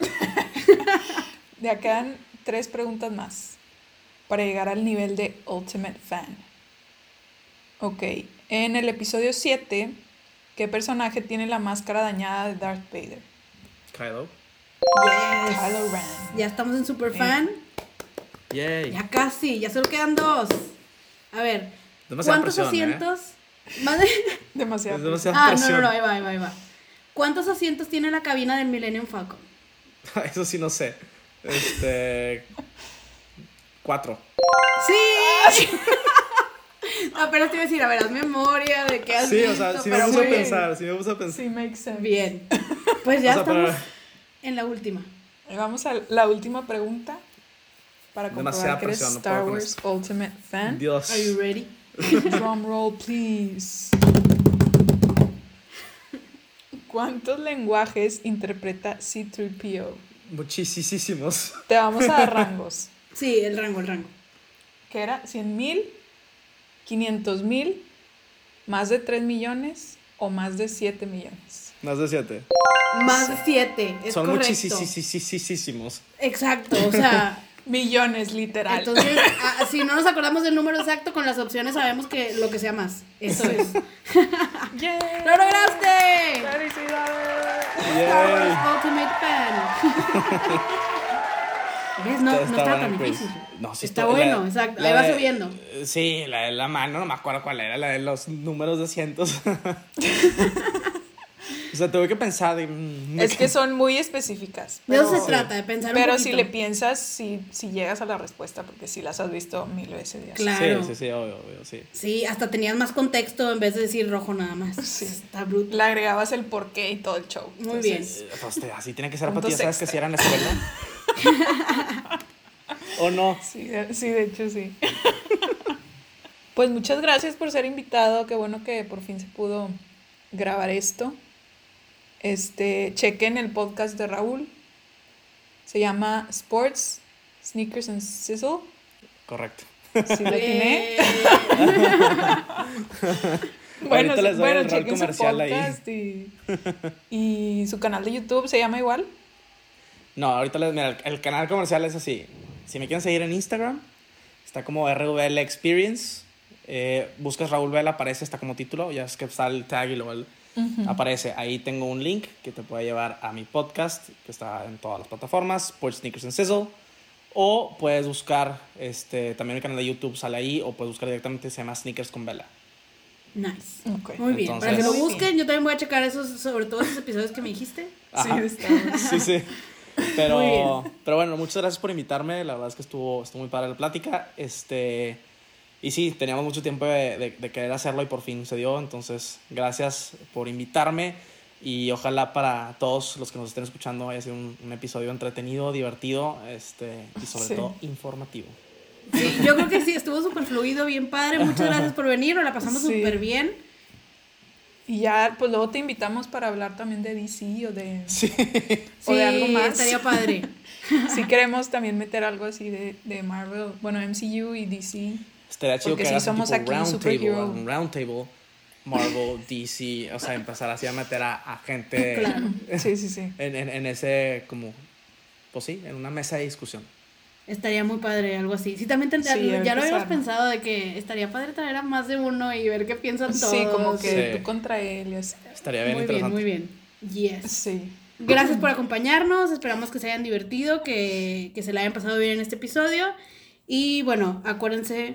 Ya quedan tres preguntas más para llegar al nivel de Ultimate Fan. Ok, en el episodio 7, ¿qué personaje tiene la máscara dañada de Darth Vader? Kylo. Yes. Kylo Ren. Ya estamos en Superfan. Yay. Ya casi, ya solo quedan dos. A ver, Demasiada ¿cuántos presión, ¿eh? Asientos? Más de- Demasiado. Es demasiada Ah, no, presión. no, no, ahí va, ahí va, ahí va. ¿Cuántos asientos tiene la cabina del Millennium Falcon? Eso sí no sé. Este. Cuatro. ¡Sí! Apenas te iba a decir, a ver, haz memoria de qué has Sí, o visto, sea, sí me pero puse a pensar, sí me puse a pensar. Sí, makes sense. Bien. Pues ya O sea, estamos para- en la última. Vamos a la última pregunta para Demasiada comprobar que eres presión, no Star con Wars Ultimate Fan. Dios. Are you ready? Drum roll, please. ¿Cuántos lenguajes interpreta C3PO? Muchísimos. Te vamos a dar rangos. Sí, el rango, el rango. que era 100 mil, 500 mil, más de 3 millones o más de 7 millones. Más de siete. Más de siete, es Son correcto. muchísimos. Exacto, o sea, Millones, literal. entonces, a- si no nos acordamos del número exacto, con las opciones sabemos que lo que sea más. Eso es. ¡Yay! ¡Lo lograste! ¡Felicidades! Star Wars Yay. Ultimate Fan. ¿Ves? No, no está bueno tan quiz. difícil. No, sí está estuvo- bueno, la- exacto. la Ahí va de- subiendo. Sí, la de la mano, no me acuerdo cuál era, la de los números de cientos. O sea, tuve que pensar. de, mm, Es que son muy específicas. De eso pero- se trata, de pensar un Pero si le piensas, si, si llegas a la respuesta, porque si las has visto mil veces ya. Claro. Sí, sí, sí, obvio, obvio, sí. Sí, hasta tenías más contexto en vez de decir rojo nada más. Sí. Está bruto. Le agregabas el porqué y todo el show. Muy bien. Eh, pues, te- así tiene que ser, ya sabes que si era en la escuela. ¿O no? Sí, sí, de hecho sí. pues muchas gracias por ser invitado. Qué bueno que por fin se pudo grabar esto. Este, chequen el podcast de Raúl. Se llama Sports, Sneakers and Sizzle. Correcto. Si le atiné. Eh, Bueno, Ahorita les doy bueno, el rol chequen su comercial ahí. podcast y, y su canal de YouTube se llama igual. No, ahorita les, mira, el, el canal comercial es así. Si me quieren seguir en Instagram, está como RVL Experience. Eh, buscas Raúl Vela, aparece, está como título. Ya es que está el tag y luego el- aparece. Ahí tengo un link que te puede llevar a mi podcast, que está en todas las plataformas, Sports Sneakers and Sizzle. O puedes buscar, este, también mi canal de YouTube sale ahí, o puedes buscar directamente, se llama Sneakers con Vela. Nice. Ok. Muy bien. Para que Entonces- lo busquen, yo también voy a checar esos, sobre todo esos episodios que me dijiste. Ajá. Sí, está. Sí, sí. Pero, pero bueno, muchas gracias por invitarme. La verdad es que estuvo, estuvo muy padre la plática. Este, y sí, teníamos mucho tiempo de, de- de querer hacerlo y por fin se dio. Entonces, gracias por invitarme. Y ojalá para todos los que nos estén escuchando haya sido un, un episodio entretenido, divertido este, y sobre Sí. todo informativo. Sí, yo creo que sí, estuvo súper fluido, bien padre. Muchas gracias por venir, nos la pasamos Sí. súper bien. Y ya, pues luego te invitamos para hablar también de DC o de... Sí. O de Sí, algo más. estaría padre. Si queremos también meter algo así de, de Marvel, bueno, MCU y DC. Estaría chido Porque que un somos tipo aquí round table, un round table, Marvel, DC, o sea, empezar así a meter a, a gente Claro. Sí, sí, sí. en, en, en ese, como, pues sí, en una mesa de discusión. Estaría muy padre, algo así. Sí, también te- Sí, ya lo habíamos pensado de que estaría padre traer a más de uno y ver qué piensan todos. Sí, como que Sí. tú contra él y así. Estaría bien Muy bien, interesante. muy bien. Yes. Sí. Gracias por acompañarnos, esperamos que se hayan divertido, que, que se la hayan pasado bien en este episodio. Y bueno, acuérdense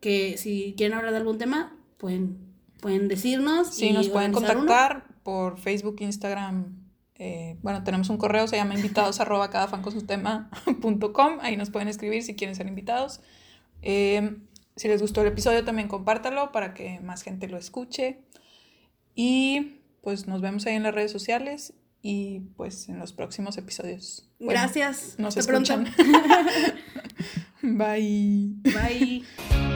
que si quieren hablar de algún tema, pueden, pueden decirnos. Sí, y nos pueden uno. contactar por Facebook, Instagram. eh, bueno, tenemos un correo, se llama invitados arroba cada fan con su tema punto com. Ahí nos pueden escribir si quieren ser invitados. Eh, si les gustó el episodio, también compártalo para que más gente lo escuche. Y pues nos vemos ahí en las redes sociales y pues en los próximos episodios. Bueno, Gracias. Nos Hasta pronto. escuchan. Bye. Bye.